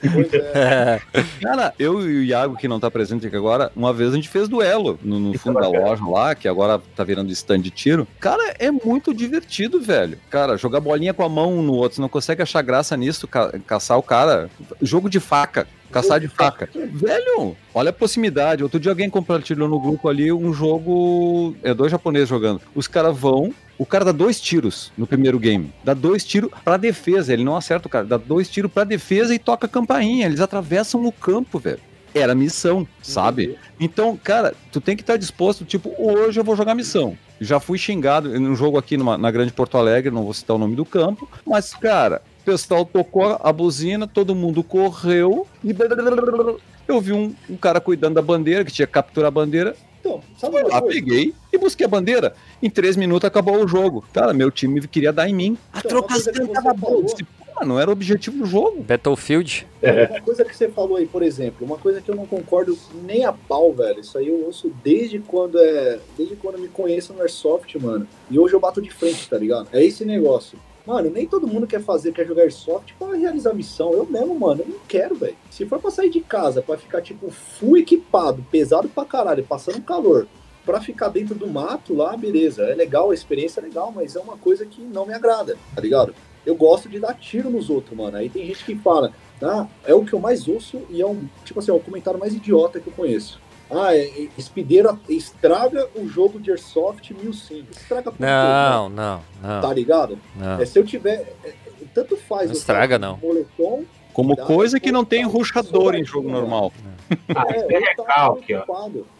Speaker 4: É. <laughs> Cara, eu e o Iago, que não tá presente aqui agora, uma vez a gente fez duelo no, no fundo da loja lá, que agora tá virando stand de tiro. Cara, é muito divertido, velho. Cara, jogar bolinha com a mão um no outro, você não consegue achar graça nisso, ca caçar o cara. Jogo de faca. Caçar de faca. Velho, olha a proximidade. Outro dia alguém compartilhou no grupo ali um jogo. É dois japoneses jogando. Os caras vão. O cara dá dois tiros no primeiro game. Dá dois tiros pra defesa. Ele não acerta o cara. Dá dois tiros pra defesa e toca a campainha. Eles atravessam o campo, velho era missão, sabe? Então, cara, tu tem que estar disposto, tipo, hoje eu vou jogar missão. Já fui xingado num jogo aqui numa, na Grande Porto Alegre, não vou citar o nome do campo, mas, cara, o pessoal tocou a buzina, todo mundo correu e eu vi um, um cara cuidando da bandeira, que tinha que capturar a bandeira. Então, sabe Fui lá, peguei e busquei a bandeira. Em três minutos acabou o jogo. Cara, meu time queria dar em mim. A então, trocação tava boa. Ah, não era o objetivo do jogo.
Speaker 3: Battlefield.
Speaker 5: Uma coisa que você falou aí, por exemplo, uma coisa que eu não concordo nem a pau, velho. Isso aí eu ouço desde quando é. Desde quando eu me conheço no Airsoft, mano. E hoje eu bato de frente, tá ligado? É esse negócio. Mano, nem todo mundo quer fazer, quer jogar Airsoft pra realizar missão. Eu mesmo, mano, eu não quero, velho. Se for pra sair de casa, pra ficar, tipo, full equipado, pesado pra caralho, passando calor, pra ficar dentro do mato lá, beleza. É legal, a experiência é legal, mas é uma coisa que não me agrada, tá ligado? Eu gosto de dar tiro nos outros, mano. Aí tem gente que fala, ah, é o que eu mais ouço e é um, tipo assim, é o comentário mais idiota que eu conheço. Ah, é, é, Espideira estraga o jogo de Airsoft 1005. Estraga por
Speaker 3: Não, não, não.
Speaker 5: Tá ligado?
Speaker 3: não.
Speaker 5: É, se eu tiver. é, é, tanto faz.
Speaker 3: Não
Speaker 5: eu
Speaker 3: estraga, não.
Speaker 5: Moletom,
Speaker 4: Como
Speaker 5: Dá,
Speaker 4: coisa que não tem ruxador em jogo
Speaker 5: tá,
Speaker 4: normal.
Speaker 2: Ah,
Speaker 5: é, eu
Speaker 2: é
Speaker 5: tá
Speaker 2: recalque.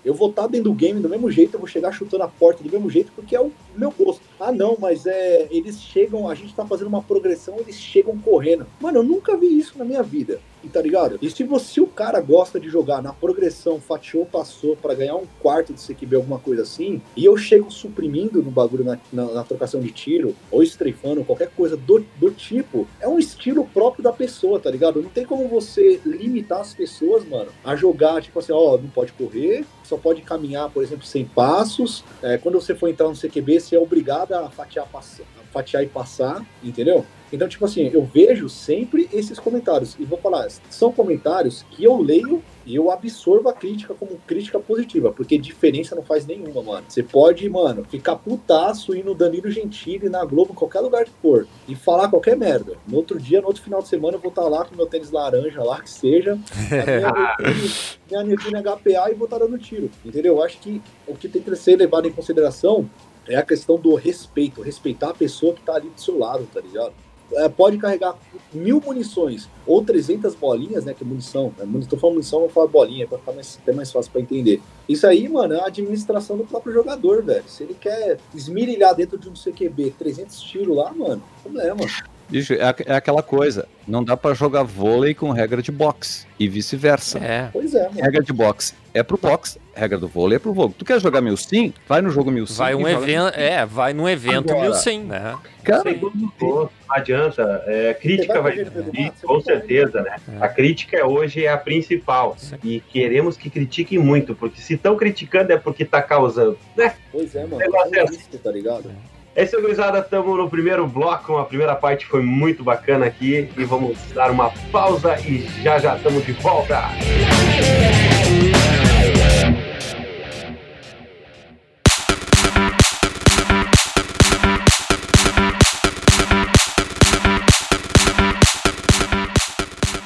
Speaker 5: Eu vou estar dentro do game do mesmo jeito, eu vou chegar chutando a porta do mesmo jeito, porque é o meu gosto. Ah, não, mas é. Eles chegam, a gente tá fazendo uma progressão, eles chegam correndo. Mano, eu nunca vi isso na minha vida. Tá ligado? E se você, o cara gosta de jogar na progressão, fatiou, passou, pra ganhar um quarto de CQB, alguma coisa assim, e eu chego suprimindo no bagulho na, na, na trocação de tiro, ou estreifando, qualquer coisa do, do tipo, é um estilo próprio da pessoa, tá ligado? Não tem como você limitar as pessoas, mano, a jogar, tipo assim, ó, não pode correr, só pode caminhar, por exemplo, 100 passos. É, quando você for entrar no CQB, você é obrigado a fatiar, pass- a fatiar e passar, entendeu? Então, tipo assim, eu vejo sempre esses comentários. E vou falar, são comentários que eu leio e eu absorvo a crítica como crítica positiva, porque diferença não faz nenhuma, mano. Você pode, mano, ficar putaço ir no Danilo Gentili, na Globo, em qualquer lugar que for, e falar qualquer merda. No outro dia, no outro final de semana, eu vou estar lá com meu tênis laranja lá, que seja, <laughs> minha neblina HPA e vou estar dando tiro, entendeu? Eu acho que o que tem que ser levado em consideração é a questão do respeito, respeitar a pessoa que tá ali do seu lado, tá ligado? É, pode carregar mil munições ou 300 bolinhas, né? Que é munição. Né? Tô falando munição, vou falar bolinha, pra ficar mais, até mais fácil pra entender. Isso aí, mano, é a administração do próprio jogador, velho. Se ele quer esmirilhar dentro de um CQB 300 tiros lá, mano, problema.
Speaker 4: Bicho, é, é aquela coisa. Não dá pra jogar vôlei com regra de boxe. E vice-versa.
Speaker 3: É.
Speaker 5: Pois é, mano.
Speaker 4: Regra de boxe é pro boxe, regra do vôlei é pro vôlei. Tu quer jogar mil sim? Vai no jogo mil sim.
Speaker 3: Vai um evento, é, vai num evento
Speaker 4: Agora.
Speaker 3: mil sim, né?
Speaker 4: Cara,
Speaker 2: Sem dúvida, não adianta. É, crítica
Speaker 5: vai
Speaker 2: existir, com certeza, né? A crítica hoje é a principal.
Speaker 3: Sim.
Speaker 2: E queremos que critiquem muito, porque se estão criticando é porque tá causando. Né?
Speaker 5: Pois é, mano.
Speaker 2: Negócio é
Speaker 5: É isso, tá ligado?
Speaker 2: É isso, gurizada. Estamos no primeiro bloco. A primeira parte foi muito bacana aqui. E vamos dar uma pausa e já já estamos de volta.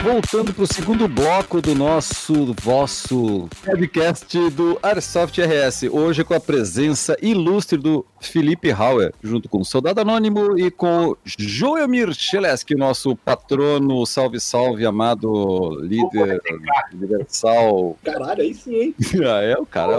Speaker 4: Voltando pro segundo bloco do nosso, vosso podcast do Airsoft RS. Hoje com a presença ilustre do Felipe Hauer, junto com o Soldado Anônimo e com o Joelmir Cheleski, nosso patrono, salve, salve, amado líder universal.
Speaker 5: Caralho, aí sim, hein? <laughs>
Speaker 4: Ah, é, o cara é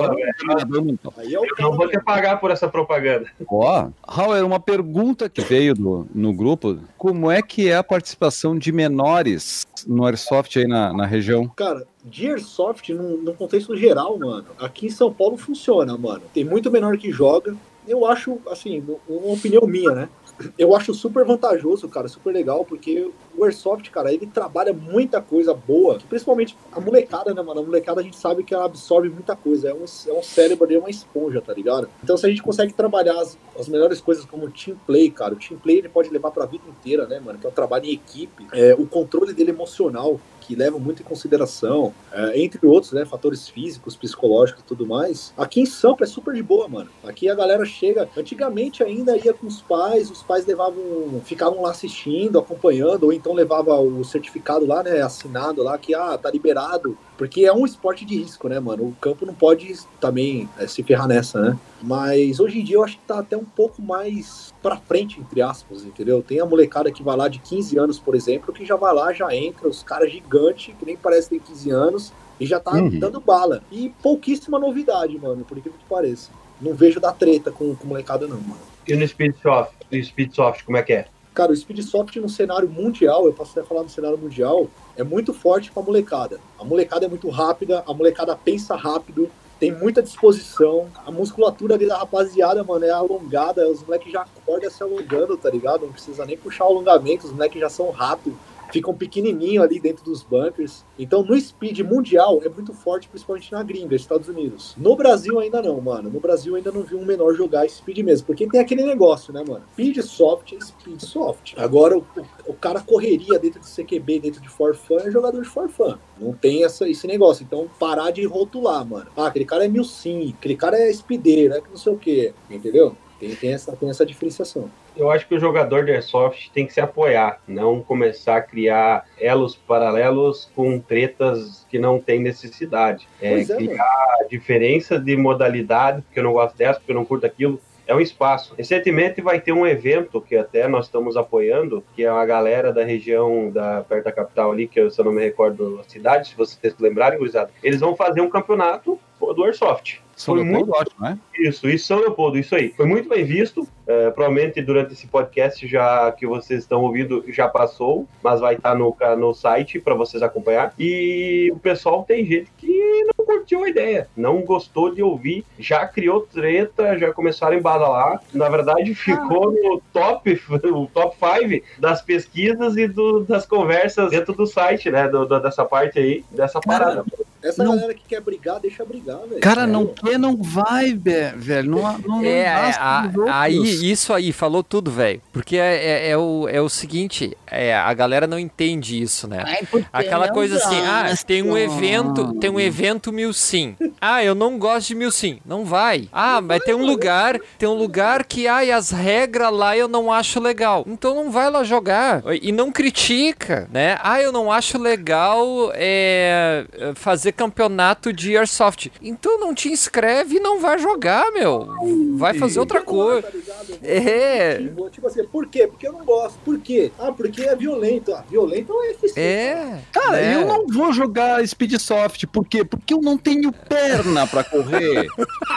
Speaker 4: o mental.
Speaker 5: Aí é o
Speaker 2: Eu
Speaker 5: cara.
Speaker 2: não vou te pagar por essa propaganda.
Speaker 4: Ó, Hauer, uma pergunta que veio do, no grupo: como é que é a participação de menores no Airsoft aí na, na região?
Speaker 5: Cara, de Airsoft, num, num contexto geral, mano, aqui em São Paulo funciona, mano. Tem muito menor que joga. Eu acho, assim, uma opinião minha, né? Eu acho super vantajoso, cara, super legal, porque o Airsoft, cara, ele trabalha muita coisa boa, principalmente a molecada, né, mano? A molecada a gente sabe que ela absorve muita coisa, é um, é um cérebro ali, é uma esponja, tá ligado? Então se a gente consegue trabalhar as, as melhores coisas como team play, cara, o team play ele pode levar pra vida inteira, né, mano? Que é o trabalho em equipe, é, o controle dele emocional, que levam muito em consideração, é, entre outros, né, fatores físicos, psicológicos e tudo mais. Aqui em Sampa é super de boa, mano. Aqui a galera chega, antigamente ainda ia com os pais, os pais levavam, ficavam lá assistindo, acompanhando, ou então levava o certificado lá, né, assinado lá, que, ah, tá liberado, porque é um esporte de risco, né, mano? O campo não pode também é, se ferrar nessa, né? Mas hoje em dia eu acho que tá até um pouco mais pra frente, entre aspas, entendeu? Tem a molecada que vai lá de 15 anos, por exemplo, que já vai lá, já entra, os caras gigantes, que nem parece ter 15 anos, e já tá
Speaker 4: Uhum.
Speaker 5: dando bala. E pouquíssima novidade, mano, por incrível que pareça. Não vejo da treta com, com molecada, não, mano.
Speaker 2: E no Speedsoft, no Speedsoft, como é que é?
Speaker 5: Cara, o Speedsoft no cenário mundial, eu posso até falar no cenário mundial, é muito forte com a molecada. A molecada é muito rápida, a molecada pensa rápido, tem muita disposição. A musculatura ali da rapaziada, mano, é alongada. Os moleques já acordam se alongando, tá ligado? Não precisa nem puxar alongamento, os moleques já são rápidos ficam pequenininho ali dentro dos bunkers. Então, no speed mundial é muito forte, principalmente na gringa, Estados Unidos. No Brasil ainda não, mano. No Brasil ainda não vi um menor jogar speed mesmo, porque tem aquele negócio, né, mano? Speed soft é speed soft. Agora, o, o, cara correria dentro de CQB, dentro de forfã, é jogador de forfã. Não tem essa, esse negócio. Então, parar de rotular, mano. Ah, aquele cara é mil sim, aquele cara é speedeiro, é que não sei o quê. Entendeu? Tem, tem, essa, tem essa diferenciação
Speaker 2: eu acho que o jogador de Airsoft tem que se apoiar, não começar a criar elos paralelos com tretas que não tem necessidade. É, é criar mano. diferença de modalidade, porque eu não gosto dessa, porque eu não curto aquilo. É um espaço. Recentemente vai ter um evento que até nós estamos apoiando, que é a galera da região da perto da capital ali, que eu, se eu não me recordo a cidade, se vocês lembrarem, gurizada, eles vão fazer um campeonato do Airsoft.
Speaker 4: São Foi Leopoldo, muito... acho, né?
Speaker 2: Isso, isso, São Leopoldo, isso aí. Foi muito bem visto. É, provavelmente durante esse podcast já que vocês estão ouvindo já passou, mas vai estar no, no site para vocês acompanhar. E o pessoal tem gente que não curtiu a ideia, não gostou de ouvir, já criou treta, já começaram a embadalar. Na verdade, ficou no top, <laughs> o top 5 das pesquisas e do, das conversas dentro do site, né? Do, do, dessa parte aí, dessa parada.
Speaker 5: Essa não... galera que quer brigar, deixa brigar, velho.
Speaker 4: Cara, não quer, não vai, velho. Não, não,
Speaker 3: é, é a, aí, isso aí, falou tudo, velho. Porque é, é, é, o, é o seguinte, é, a galera não entende isso, né? Ai, Aquela coisa assim, ah, tem um evento, tem um evento mil sim. Ah, eu não gosto de mil sim. Não vai. Ah, mas tem um lugar, tem um lugar que, ai, as regras lá eu não acho legal. Então não vai lá jogar. E não critica, né? Ah, eu não acho legal é, fazer campeonato de Airsoft. Então não te inscreve e não vai jogar, meu. Vai fazer outra coisa. Tá é.
Speaker 5: Tipo, assim, por quê? Porque eu não gosto. Por quê? Ah, porque é violento. Ah, violento é FC.
Speaker 4: É. Cara, é. eu não vou jogar Speedsoft. Por quê? Porque eu não tenho perna pra correr.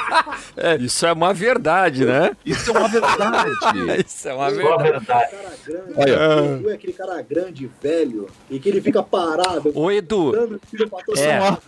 Speaker 4: <laughs>
Speaker 3: é, isso é uma verdade, né?
Speaker 4: Isso é uma verdade. <laughs>
Speaker 3: isso é uma verdade. É verdade.
Speaker 5: Olha. É aquele cara grande, velho, e que ele fica parado.
Speaker 3: Ô, Edu. É.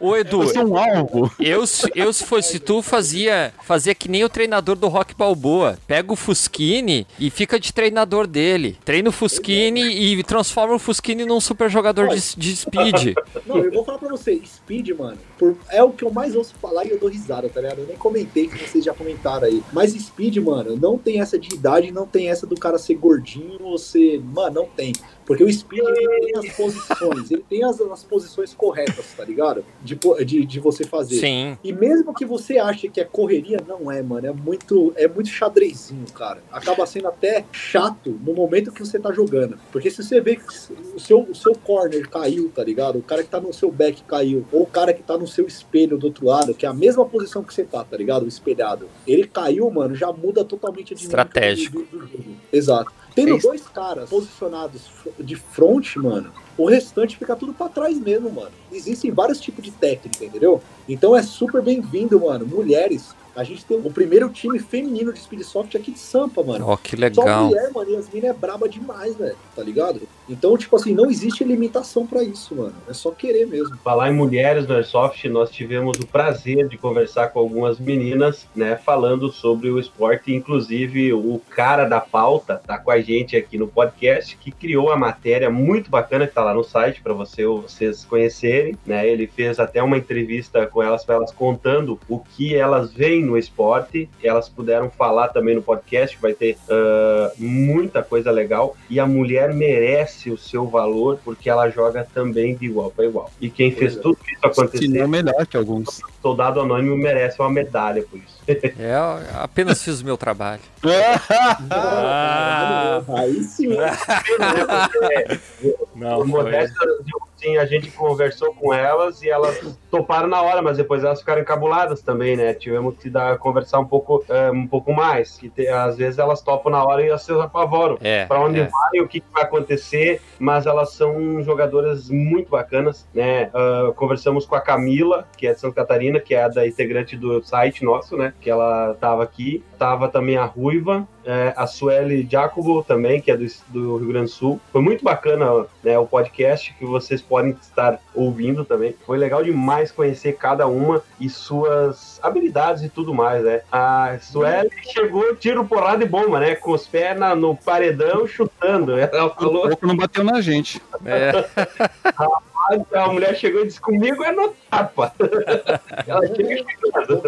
Speaker 3: Ô, Edu.
Speaker 4: Eu sou um alvo.
Speaker 3: Eu, eu, se fosse tu, fazia, fazia que nem o treinador do Rock Balboa. Pega o Fusquini e fica de treinador dele. Treina o Fusquini e transforma o Fusquini num super jogador de, de speed.
Speaker 5: Não, eu vou falar pra você, speed, mano, por, é o que eu mais ouço falar e eu dou risada, tá ligado? Eu nem comentei que vocês já comentaram aí. Mas speed, mano, não tem essa de idade, não tem essa do cara ser gordinho ou ser. Mano, não tem. Porque o speed ele tem as posições, ele tem as, as posições corretas, tá ligado? De, de, de você fazer.
Speaker 3: Sim.
Speaker 5: E mesmo que você ache que é correria, não é, mano. É muito, é muito xadrezinho, cara. Acaba sendo até chato no momento que você tá jogando. Porque se você vê que o seu, o seu corner caiu, tá ligado? O cara que tá no seu back caiu, ou o cara que tá no seu espelho do outro lado, que é a mesma posição que você tá, tá ligado? O espelhado. Ele caiu, mano, já muda totalmente a
Speaker 3: dinâmica Estratégico.
Speaker 5: Do, do jogo. Exato. Tendo é dois caras posicionados de front, mano, o restante fica tudo para trás mesmo, mano. Existem vários tipos de técnica, entendeu? Então é super bem-vindo, mano. Mulheres a gente tem o primeiro time feminino de Speedsoft aqui de Sampa, mano.
Speaker 3: Ó, oh, que legal. Só
Speaker 5: mulher, mano, e as minas é braba demais, velho, tá ligado? Então, tipo assim, não existe limitação para isso, mano. É só querer mesmo.
Speaker 2: Falar em mulheres no Airsoft, nós tivemos o prazer de conversar com algumas meninas, né, falando sobre o esporte. Inclusive, o cara da pauta tá com a gente aqui no podcast, que criou a matéria muito bacana que tá lá no site para você, vocês conhecerem, né? Ele fez até uma entrevista com elas, para elas contando o que elas veem no esporte. Elas puderam falar também no podcast, vai ter uh, muita coisa legal. E a mulher merece o seu valor porque ela joga também de igual para igual. E quem fez é. tudo isso acontecer. Se
Speaker 4: não melhor que alguns.
Speaker 2: Soldado Anônimo merece uma medalha por isso.
Speaker 3: É, apenas fiz o meu trabalho. <laughs>
Speaker 5: ah, aí sim. <laughs>
Speaker 2: Não, modéstia, sim, a gente conversou com elas e elas toparam na hora, mas depois elas ficaram encabuladas também, né? Tivemos que dar, conversar um pouco, é, um pouco mais. Que te, às vezes elas topam na hora e elas se apavoram.
Speaker 3: É,
Speaker 2: para onde
Speaker 3: é.
Speaker 2: vai, o que, que, vai acontecer, mas elas são jogadoras muito bacanas, né? Uh, conversamos com a Camila, que é de Santa Catarina, que é da integrante do site nosso, né? Que ela tava aqui. Tava também a Ruiva, é, a Sueli Jacobo também, que é do, do, Rio Grande do Sul. Foi muito bacana né, o podcast que vocês podem estar ouvindo também. Foi legal demais conhecer cada uma e suas habilidades e tudo mais, né? A Sueli chegou tiro, porrada e bomba, né? Com os pés na, no paredão chutando. Ela falou.
Speaker 4: Um não bateu na gente. É. <laughs> <laughs>
Speaker 2: a mulher chegou e disse: Comigo é no tapa. <laughs> Ela chega brincando.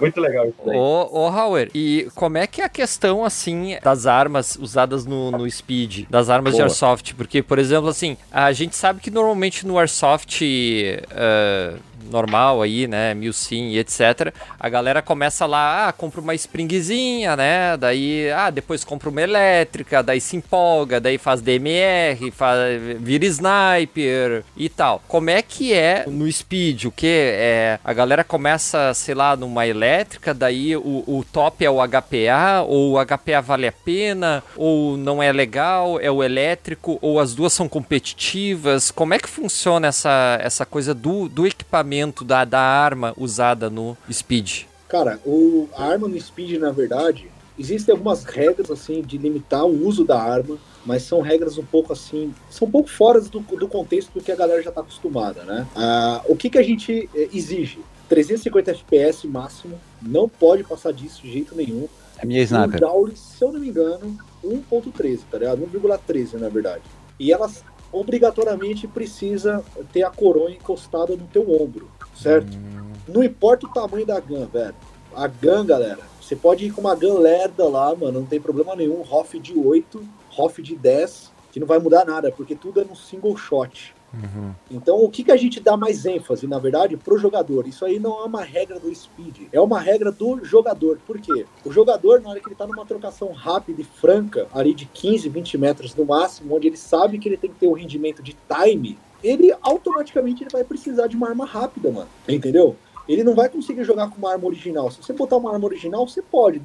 Speaker 2: Muito legal isso
Speaker 3: daí. Ô, ô Hauer, e como é que é a questão, assim, das armas usadas no, no Speed, das armas Boa. de Airsoft? Porque, por exemplo, assim, a gente sabe que normalmente no Airsoft. Uh, normal aí, né, Milsim e etc. A galera começa lá, ah, compra uma springzinha, né, daí, ah, depois compra uma elétrica, daí se empolga, daí faz DMR, faz, vira sniper e tal. Como é que é no Speed? O que? É, a galera começa, sei lá, numa elétrica, daí o, o top é o HPA, ou o HPA vale a pena, ou não é legal, é o elétrico, ou as duas são competitivas. Como é que funciona essa, essa coisa do, do equipamento? Da, da arma usada no Speed?
Speaker 5: Cara, o, a arma no Speed, na verdade, existem algumas regras assim de limitar o uso da arma, mas são regras um pouco assim, são um pouco fora do, do contexto do que a galera já está acostumada, né? Ah, o que, que a gente eh, exige? 350 FPS máximo, não pode passar disso de jeito nenhum.
Speaker 4: É minha sniper.
Speaker 5: Um Jauri, se eu não me engano, 1.13, tá ligado? 1,13 na verdade. E elas obrigatoriamente precisa ter a coroa encostada no teu ombro, certo? Hum. Não importa o tamanho da gun, velho. A gun, galera, você pode ir com uma gun lerda lá, mano, não tem problema nenhum. Hoff de 8, Hoff de 10, que não vai mudar nada, porque tudo é no single shot. Uhum. Então, o que, que a gente dá mais ênfase, na verdade, pro jogador? Isso aí não é uma regra do speed, é uma regra do jogador. Por quê? O jogador, na hora que ele tá numa trocação rápida e franca, ali de 15, 20 metros no máximo, onde ele sabe que ele tem que ter o um rendimento de time, ele automaticamente ele vai precisar de uma arma rápida, mano. Entendeu? Ele não vai conseguir jogar com uma arma original. Se você botar uma arma original, você pode,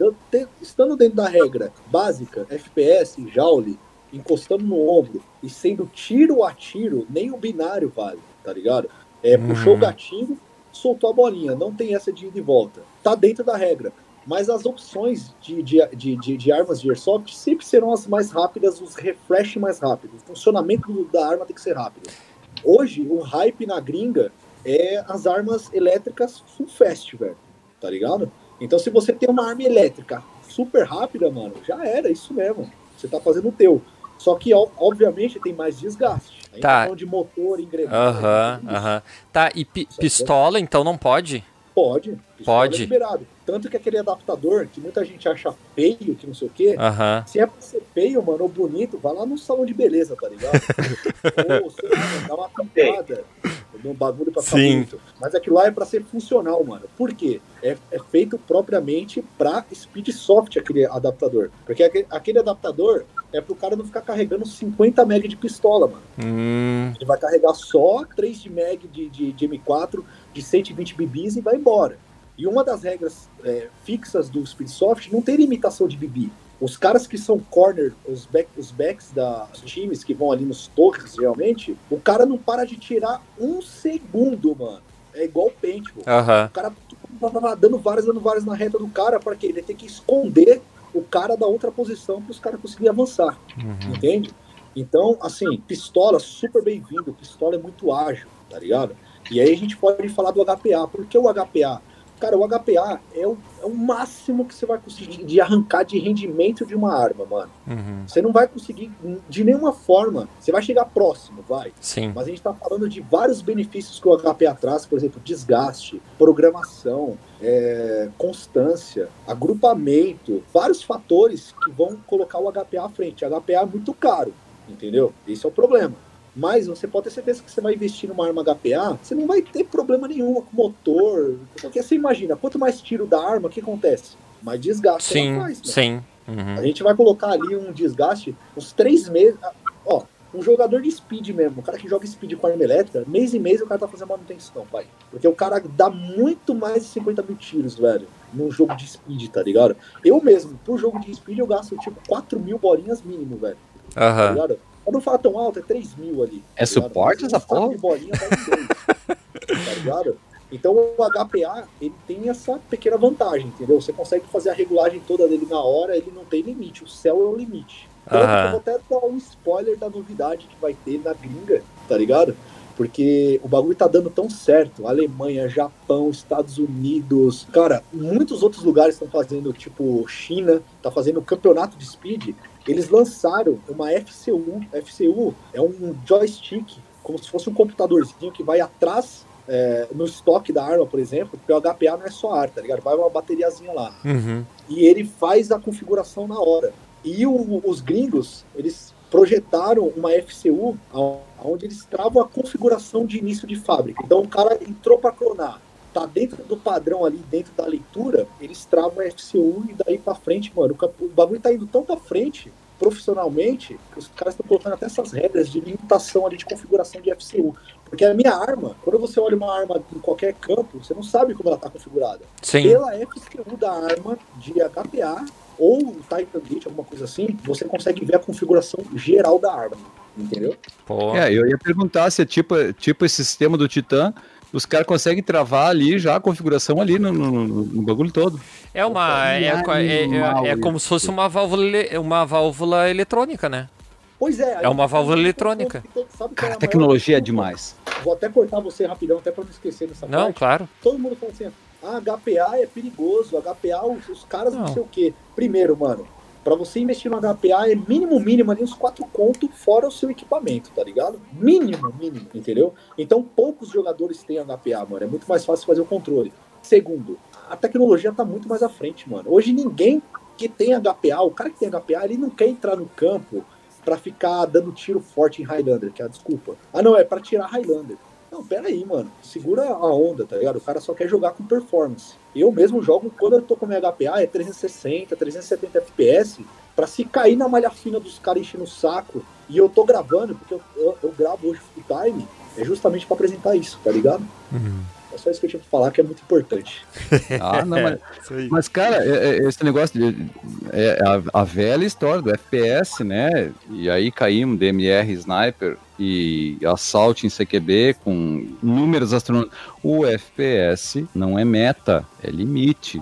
Speaker 5: estando dentro da regra básica, FPS, Joule, encostando no ombro e sendo tiro a tiro, nem o binário vale, tá ligado? É, hum. Puxou o gatinho, soltou a bolinha, não tem essa de ida e volta. Tá dentro da regra. Mas as opções de, de, de, de, de armas de airsoft sempre serão as mais rápidas, os refresh mais rápidos. O funcionamento da arma tem que ser rápido. Hoje, o hype na gringa é as armas elétricas full fast, velho. Tá ligado? Então, se você tem uma arma elétrica super rápida, mano, já era, isso mesmo. Você tá fazendo o teu. Só que, obviamente, tem mais desgaste. A
Speaker 3: tá.
Speaker 5: de motor, engrenagem.
Speaker 3: Aham, aham. Tá, e pi pistola, então não pode?
Speaker 5: Pode.
Speaker 3: Pode.
Speaker 5: É liberado. Tanto que aquele adaptador, que muita gente acha feio, que não sei o quê,
Speaker 3: uhum.
Speaker 5: se é pra ser feio, mano, ou bonito, vai lá no salão de beleza, tá ligado? <laughs> ou, sei lá, dá uma pintada no bagulho pra ficar Sim. bonito. Mas aquilo lá é pra ser funcional, mano. Por quê? É, é feito propriamente pra speed soft aquele adaptador. Porque aquele, aquele adaptador é pro cara não ficar carregando 50 MB de pistola, mano.
Speaker 3: Hum.
Speaker 5: Ele vai carregar só 3 de MB de, de, de M4 de 120 BBs e vai embora. E uma das regras é, fixas do Speedsoft não tem limitação de BB. Os caras que são corner, os, back, os backs dos times que vão ali nos torres, realmente, o cara não para de tirar um segundo, mano. É igual o paintball.
Speaker 3: Uhum.
Speaker 5: O cara tava dando várias, dando várias na reta do cara, para quê? Ele tem que esconder o cara da outra posição para os caras conseguirem avançar. Uhum. Entende? Então, assim, pistola super bem-vindo, pistola é muito ágil, tá ligado? E aí a gente pode falar do HPA. Por que o HPA? Cara, o HPA é o, é o máximo que você vai conseguir de arrancar de rendimento de uma arma, mano.
Speaker 3: Uhum.
Speaker 5: Você não vai conseguir de nenhuma forma. Você vai chegar próximo, vai.
Speaker 3: Sim.
Speaker 5: Mas a gente tá falando de vários benefícios que o HPA traz, por exemplo, desgaste, programação, é, constância, agrupamento, vários fatores que vão colocar o HPA à frente. O HPA é muito caro, entendeu? Esse é o problema. Mas você pode ter certeza que você vai investir numa arma HPA, você não vai ter problema nenhum com motor. Porque você imagina, quanto mais tiro da arma, o que acontece? Mais desgaste
Speaker 3: sim, faz. Né? Sim. Uhum.
Speaker 5: A gente vai colocar ali um desgaste uns três meses. Ó, um jogador de speed mesmo, o cara que joga speed com arma elétrica, mês e mês o cara tá fazendo manutenção, pai. Porque o cara dá muito mais de 50 mil tiros, velho, num jogo de speed, tá ligado? Eu mesmo, pro jogo de speed, eu gasto tipo 4 mil bolinhas mínimo, velho.
Speaker 3: Aham. Uhum. Tá
Speaker 5: ligado? Eu não falo tão alto, é 3 mil ali.
Speaker 4: É tá suporte essa porra?
Speaker 5: bolinha tá, <laughs> tá ligado? Então o HPA, ele tem essa pequena vantagem, entendeu? Você consegue fazer a regulagem toda dele na hora, ele não tem limite, o céu é o limite. Então,
Speaker 3: Aham.
Speaker 5: eu vou até dar um spoiler da novidade que vai ter na gringa, tá ligado? Porque o bagulho tá dando tão certo. Alemanha, Japão, Estados Unidos. Cara, muitos outros lugares estão fazendo, tipo, China, tá fazendo o campeonato de speed. Eles lançaram uma FCU. FCU é um joystick, como se fosse um computadorzinho que vai atrás é, no estoque da arma, por exemplo, porque o HPA não é só ar, tá ligado? Vai uma bateriazinha lá
Speaker 3: Uhum.
Speaker 5: e ele faz a configuração na hora. E o- os gringos, eles projetaram uma FCU onde eles travam a configuração de início de fábrica. Então o cara entrou para clonar, tá dentro do padrão ali, dentro da leitura, eles travam a FCU e daí para frente, mano, o, bagulho tá indo tão para frente profissionalmente, que os caras estão colocando até essas regras de limitação ali de configuração de FCU. Porque a minha arma, quando você olha uma arma em qualquer campo, você não sabe como ela tá configurada
Speaker 3: Sim.
Speaker 5: pela FCU da arma de HPA ou Titan Gate, alguma coisa assim, você consegue ver a configuração geral da arma. Entendeu?
Speaker 3: Pô.
Speaker 4: É, eu ia perguntar se é tipo, tipo esse sistema do Titã, os caras conseguem travar ali já a configuração ali no, no, no- bagulho todo.
Speaker 3: É uma. É, é, é- é como se fosse uma válvula, uma válvula eletrônica, né?
Speaker 5: Pois é.
Speaker 3: É uma válvula eletrônica.
Speaker 5: Então, é
Speaker 4: Cara,
Speaker 5: a
Speaker 4: tecnologia é demais.
Speaker 5: Vou até cortar você rapidão, até pra não esquecer dessa
Speaker 3: Não,
Speaker 5: parte.
Speaker 3: claro.
Speaker 5: Todo mundo fala assim, ah, HPA é perigoso, HPA, os, os caras não.
Speaker 3: Não.
Speaker 5: sei o quê. Primeiro, mano, pra você investir no HPA é mínimo, mínimo ali uns 4 conto fora o seu equipamento, tá ligado? Mínimo, mínimo, entendeu? Então poucos jogadores têm HPA, mano. É muito mais fácil fazer o controle. Segundo, a tecnologia tá muito mais à frente, mano. Hoje ninguém que tem HPA, o cara que tem HPA, ele não quer entrar no campo pra ficar dando tiro forte em Highlander, que é a desculpa. Ah, não, é pra tirar Highlander. Não, pera aí, mano. Segura a onda, tá ligado? O cara só quer jogar com performance. Eu mesmo jogo, quando eu tô com minha HPA, é 360, 370 FPS, pra se cair na malha fina dos caras enchendo o saco. E eu tô gravando, porque eu, eu, eu gravo hoje full time, é justamente pra apresentar isso, tá ligado? É só isso que eu tinha pra falar, que é muito importante. <laughs>
Speaker 4: Ah, não, mas,
Speaker 3: aí.
Speaker 4: mas, cara, é- é- esse negócio de. É a, a velha história do FPS, né? E aí caímos DMR Sniper e Assault em CQB com números astronômicos. O FPS não é meta, é limite.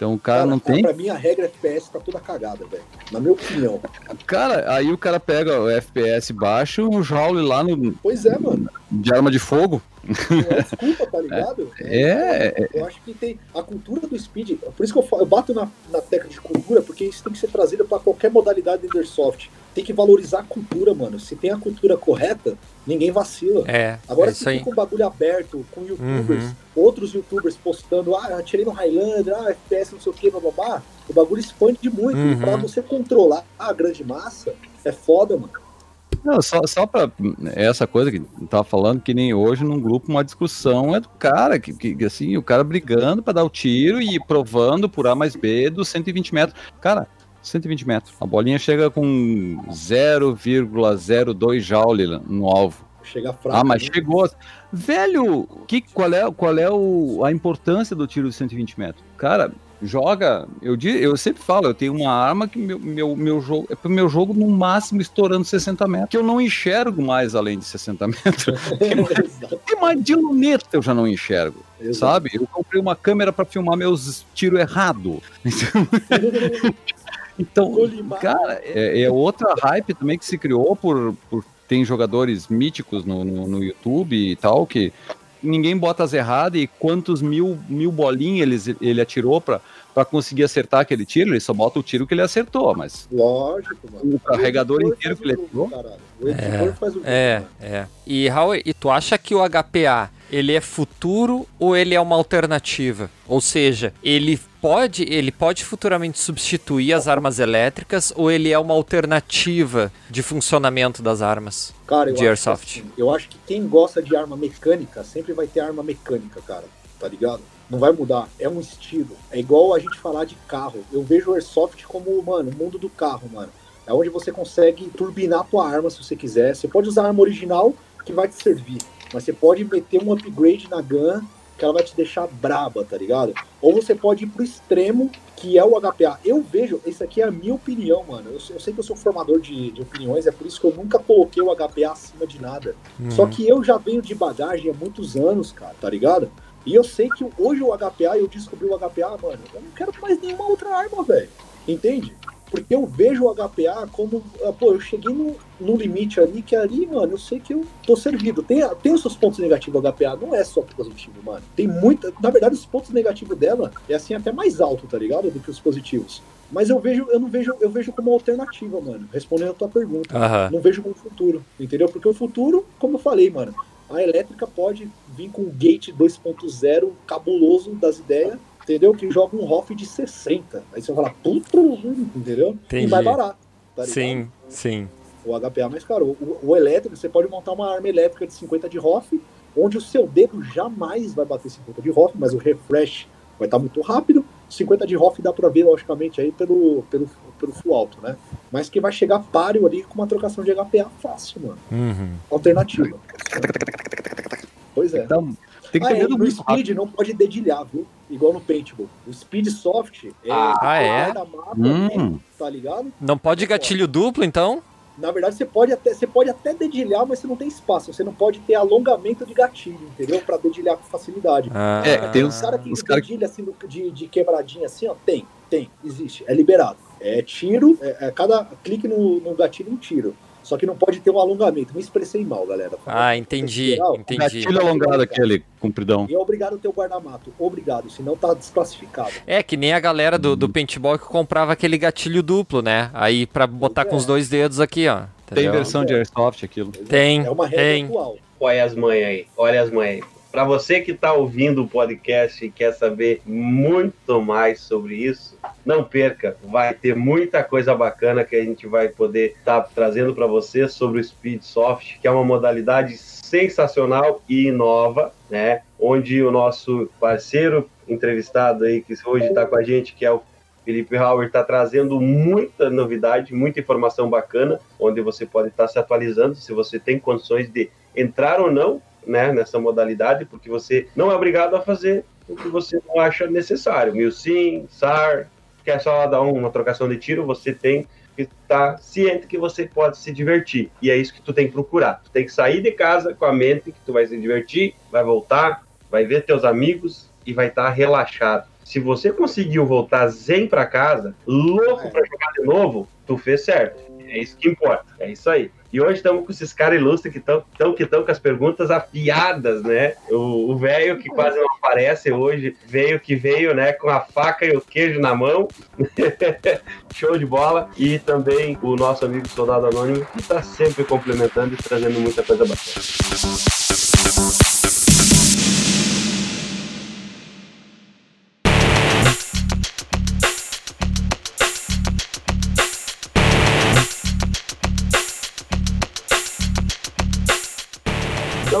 Speaker 4: Então o cara não tem.
Speaker 5: Pra mim, a regra FPS tá toda cagada, velho. Na minha opinião.
Speaker 4: Cara, aí o cara pega o FPS baixo, um jaule lá no,
Speaker 5: Pois é, mano.
Speaker 4: de arma de fogo.
Speaker 5: É desculpa, tá <laughs> ligado?
Speaker 4: É,
Speaker 5: Eu acho que tem a cultura do speed. Por isso que eu, falo- eu bato na, na tecla de cultura, porque isso tem que ser trazido pra qualquer modalidade de Airsoft. Tem que valorizar a cultura, mano. Se tem a cultura correta, ninguém vacila.
Speaker 3: É,
Speaker 5: Agora,
Speaker 3: é
Speaker 5: se fica um bagulho aberto, com youtubers,
Speaker 3: Uhum.
Speaker 5: outros youtubers postando, ah, atirei no Highlander, ah, FPS não sei o que, bababá, o bagulho expande muito. E
Speaker 3: Uhum.
Speaker 5: pra você controlar a grande massa, é foda, mano.
Speaker 4: Não, só, só pra essa coisa que tava falando, que nem hoje num grupo, uma discussão é do cara, que, que assim, o cara brigando pra dar o tiro e provando por A mais B dos 120 metros. Cara, 120 metros. A bolinha chega com 0,02 joule no alvo.
Speaker 5: Chega fraco.
Speaker 4: Ah, mas
Speaker 5: né?
Speaker 4: chegou. Velho, que, qual é, qual é o, a importância do tiro de 120 metros? Cara, joga. Eu, eu sempre falo, eu tenho uma arma que meu, meu, meu jogo. É pro meu jogo no máximo estourando 60 metros. Que eu não enxergo mais além de 60 metros. <laughs> <laughs> Tem mais de luneta eu já não enxergo.
Speaker 5: exato.
Speaker 4: Sabe? Eu comprei uma câmera pra filmar meus tiros errado. Então, <laughs>
Speaker 5: Colimar.
Speaker 4: cara, é, é outra hype também que se criou por, por tem jogadores míticos no, no, no YouTube e tal, que ninguém bota as erradas e quantos mil, mil bolinhas ele, ele atirou pra, pra conseguir acertar aquele tiro, ele só bota o tiro que ele acertou, mas
Speaker 5: Lógico, mano.
Speaker 4: o carregador
Speaker 5: editor
Speaker 4: inteiro que ele
Speaker 5: o
Speaker 4: atirou.
Speaker 5: O editor faz o jogo.
Speaker 3: É, é. E Raul, e tu acha que o HPA ele é futuro ou ele é uma alternativa? Ou seja, ele pode, ele pode futuramente substituir as armas elétricas ou ele é uma alternativa de funcionamento das armas?
Speaker 5: Cara, eu
Speaker 3: de Airsoft.
Speaker 5: assim, eu acho que quem gosta de arma mecânica sempre vai ter arma mecânica, cara. Tá ligado? Não vai mudar. É um estilo. É igual a gente falar de carro. Eu vejo o Airsoft como, mano, o mundo do carro, mano. É onde você consegue turbinar a tua arma se você quiser. Você pode usar a arma original que vai te servir. Mas você pode meter um upgrade na gun que ela vai te deixar braba, tá ligado? Ou você pode ir pro extremo, que é o HPA. Eu vejo, isso aqui é a minha opinião, mano. Eu, eu sei que eu sou formador de, de opiniões, é por isso que eu nunca coloquei o HPA acima de nada. Só que eu já venho de bagagem há muitos anos, cara, tá ligado? E eu sei que hoje o HPA, eu descobri o HPA, mano, eu não quero mais nenhuma outra arma, velho. Entende? Porque eu vejo o HPA como, ah, pô, eu cheguei no, no limite ali, que ali, mano, eu sei que eu tô servido. Tem, tem os seus pontos negativos, o HPA não é só positivo, mano. Tem muita. Na verdade, os pontos negativos dela é assim até mais alto, tá ligado? Do que os positivos. Mas eu vejo, eu não vejo, eu vejo como alternativa, mano. Respondendo a tua pergunta. Não vejo como futuro, entendeu? Porque o futuro, como eu falei, mano, a elétrica pode vir com um gate 2.0 cabuloso das ideias, entendeu? Que joga um ROF de 60. Aí você vai falar, puta, entendeu?
Speaker 3: Entendi.
Speaker 5: E mais barato. Tá?
Speaker 3: Sim, sim.
Speaker 5: O HPA mais caro. O, o elétrico, você pode montar uma arma elétrica de 50 de ROF, onde o seu dedo jamais vai bater 50 de ROF, mas o refresh vai estar muito rápido. 50 de ROF dá pra ver, logicamente, aí pelo, pelo, pelo full alto, né? Mas que vai chegar páreo ali com uma trocação de HPA fácil, mano.
Speaker 3: Uhum.
Speaker 5: Alternativa. Pois é.
Speaker 4: Então, tem que
Speaker 5: Ah,
Speaker 4: ter
Speaker 5: é,
Speaker 4: medo
Speaker 5: no
Speaker 4: muito
Speaker 5: Speed
Speaker 4: rápido.
Speaker 5: não pode dedilhar, viu? Igual no Paintball. O Speed Soft é
Speaker 3: Ah, é?
Speaker 5: guarda-mapa,
Speaker 4: Hum.
Speaker 5: tá ligado?
Speaker 3: Não pode gatilho duplo, então?
Speaker 5: Na verdade, você pode, até, você pode até dedilhar, mas você não tem espaço. Você não pode ter alongamento de gatilho, entendeu? Pra dedilhar com facilidade.
Speaker 3: Ah,
Speaker 4: É, tem
Speaker 5: Os
Speaker 4: os-
Speaker 5: cara que
Speaker 4: os cara
Speaker 5: dedilha assim de, de quebradinha assim, ó, tem, tem, existe, é liberado. É tiro, é, é cada clique no, no gatilho um tiro. Só que não pode ter um alongamento. Me expressei mal, galera.
Speaker 3: Ah, entendi,
Speaker 5: Geral,
Speaker 3: entendi.
Speaker 4: Gatilho alongado aquele, compridão.
Speaker 5: E é obrigado a ter o guarda-mato. Obrigado, senão tá desclassificado.
Speaker 3: É, que nem a galera do, do paintball que comprava aquele gatilho duplo, né? Aí pra botar com os dois dedos aqui, ó.
Speaker 4: Tem
Speaker 3: Entendeu?
Speaker 4: versão de Airsoft aquilo.
Speaker 3: Tem,
Speaker 5: É uma regra
Speaker 3: tem.
Speaker 5: atual.
Speaker 2: Olha as mães aí, olha as mães aí. Para você que está ouvindo o podcast e quer saber muito mais sobre isso, não perca, vai ter muita coisa bacana que a gente vai poder estar trazendo para você sobre o Speed Soft, que é uma modalidade sensacional e nova, né? Onde o nosso parceiro entrevistado aí que hoje está com a gente, que é o Felipe Hauer está trazendo muita novidade, muita informação bacana, onde você pode estar se atualizando se você tem condições de entrar ou não né, nessa modalidade, porque você não é obrigado a fazer o que você não acha necessário. Milsim, SAR, quer só dar uma trocação de tiro, você tem que estar ciente que você pode se divertir. E é isso que tu tem que procurar. Tu tem que sair de casa com a mente que tu vai se divertir, vai voltar, vai ver teus amigos e vai estar relaxado. Se você conseguiu voltar zen para casa, louco para jogar de novo, tu fez certo. É isso que importa. É isso aí. E hoje estamos com esses caras ilustres que estão tão, que com as perguntas afiadas, né? O velho que quase não aparece hoje, veio que veio, né? Com a faca e o queijo na mão. <laughs> Show de bola. E também o nosso amigo Soldado Anônimo, que está sempre complementando e trazendo muita coisa bacana.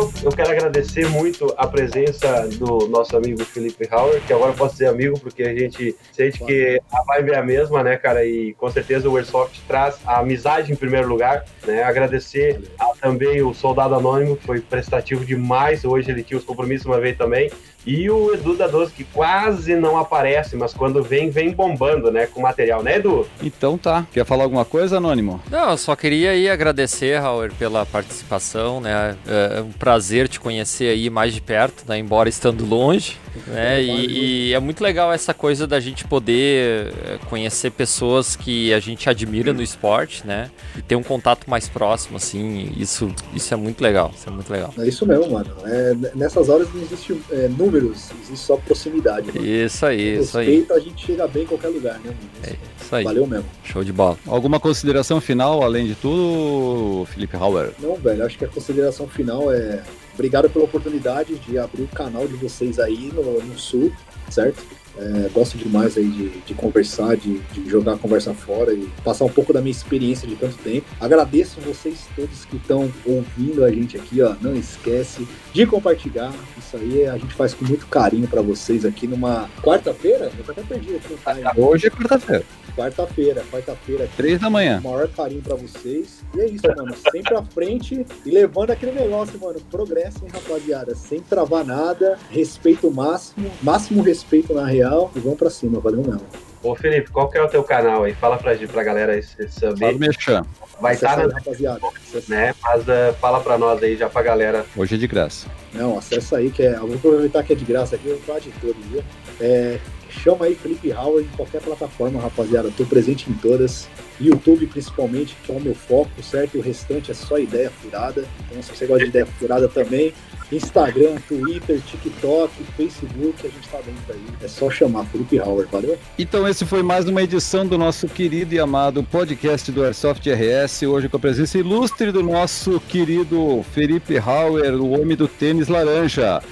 Speaker 2: Então, eu quero agradecer muito a presença do nosso amigo Felipe Hauer, que agora eu posso dizer amigo, porque a gente sente que a vibe é a mesma, né, cara? E com certeza o Airsoft traz a amizade em primeiro lugar, né? Agradecer a, também o Soldado Anônimo, que foi prestativo demais. Hoje ele tinha os compromissos uma vez também. E o Edu da 12, que quase não aparece, mas quando vem, vem bombando, né? Com material, né, Edu?
Speaker 4: Então tá. Quer falar alguma coisa, Anônimo?
Speaker 3: Não, eu só queria aí agradecer, Hauer, pela participação, né? É um prazer te conhecer aí mais de perto, né? Embora estando longe, né? E, e é muito legal essa coisa da gente poder é, conhecer pessoas que a gente admira no esporte, né? E ter um contato mais próximo, assim. Isso, isso é muito legal. Isso é muito legal.
Speaker 5: É isso mesmo, mano. É, nessas horas não existe é, números, existe só proximidade. Mano.
Speaker 3: Isso aí, isso aí.
Speaker 5: Respeito, a gente chega bem em qualquer lugar, né, mano?
Speaker 3: É isso aí.
Speaker 5: Valeu mesmo.
Speaker 3: Show de bola.
Speaker 4: Alguma consideração final, além de tudo, Felipe Hauer?
Speaker 5: Não, velho, acho que a consideração final é obrigado pela oportunidade de abrir o canal de vocês aí no, no Sul, certo? É, gosto demais aí de, de conversar, de, de, jogar a conversa fora e passar um pouco da minha experiência de tanto tempo. Agradeço vocês todos que estão ouvindo a gente aqui, ó. Não esquece de compartilhar. Isso aí a gente faz com muito carinho para vocês aqui numa quarta-feira. Eu tô até perdido aqui no time.
Speaker 4: Hoje é quarta-feira.
Speaker 5: Quarta-feira, quarta-feira.
Speaker 4: Três da manhã.
Speaker 5: Maior carinho pra vocês. E é isso, mano. Sempre à frente e levando aquele negócio, mano. Progresso, hein, rapaziada. Sem travar nada. Respeito máximo. Máximo respeito na real. E vamos pra cima. Valeu mesmo.
Speaker 2: Ô, Felipe, qual que é o teu canal aí? Fala pra, pra galera saber.
Speaker 4: Fala.
Speaker 2: Vai estar,
Speaker 5: aí,
Speaker 2: na...
Speaker 5: rapaziada.
Speaker 2: né? Mas uh, fala pra nós aí já pra galera.
Speaker 4: Hoje é de graça.
Speaker 5: Não, acessa aí, que é. Eu vou aproveitar que é de graça aqui, eu vou falar de todos, viu? É, chama aí Felipe Howard em qualquer plataforma, rapaziada. Tô presente em todas. YouTube principalmente, que é o meu foco, certo? E o restante é só ideia furada. Então, se você gosta de ideia furada também, Instagram, Twitter, TikTok, Facebook, a gente tá dentro aí. É só chamar Felipe Howard, valeu?
Speaker 4: Então, esse foi mais uma edição do nosso querido e amado podcast do Airsoft RS. Hoje com a presença ilustre do nosso querido Felipe Hauer, o homem do tênis laranja.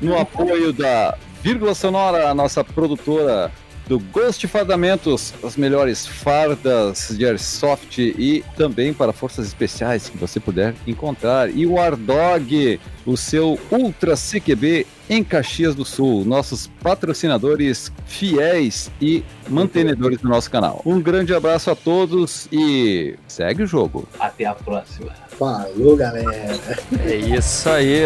Speaker 4: No apoio da Vírgula Sonora, a nossa produtora do Ghost Fardamentos, as melhores fardas de Airsoft e também para forças especiais que você puder encontrar. E o Ardog, o seu Ultra CQB em Caxias do Sul, nossos patrocinadores fiéis e mantenedores do nosso canal. Um grande abraço a todos e segue o jogo.
Speaker 2: Até a próxima.
Speaker 5: Falou, galera.
Speaker 3: É isso aí.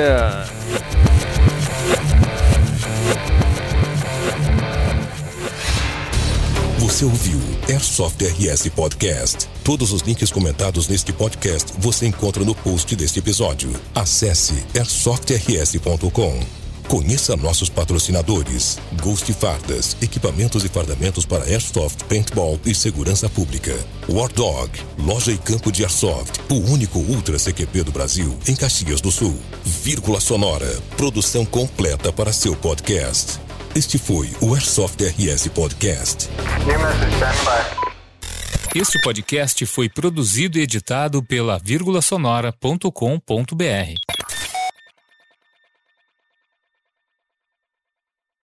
Speaker 1: Você ouviu Airsoft RS Podcast. Todos os links comentados neste podcast você encontra no post deste episódio. Acesse airsoftrs.com. Conheça nossos patrocinadores: Ghost Fardas, equipamentos e fardamentos para Airsoft, Paintball e segurança pública. War Dog, loja e campo de Airsoft, o único Ultra CQP do Brasil, em Caxias do Sul. Vírgula Sonora, produção completa para seu podcast. Este foi o Airsoft RS Podcast.
Speaker 6: Este podcast foi produzido e editado pela vírgula sonora.com.br.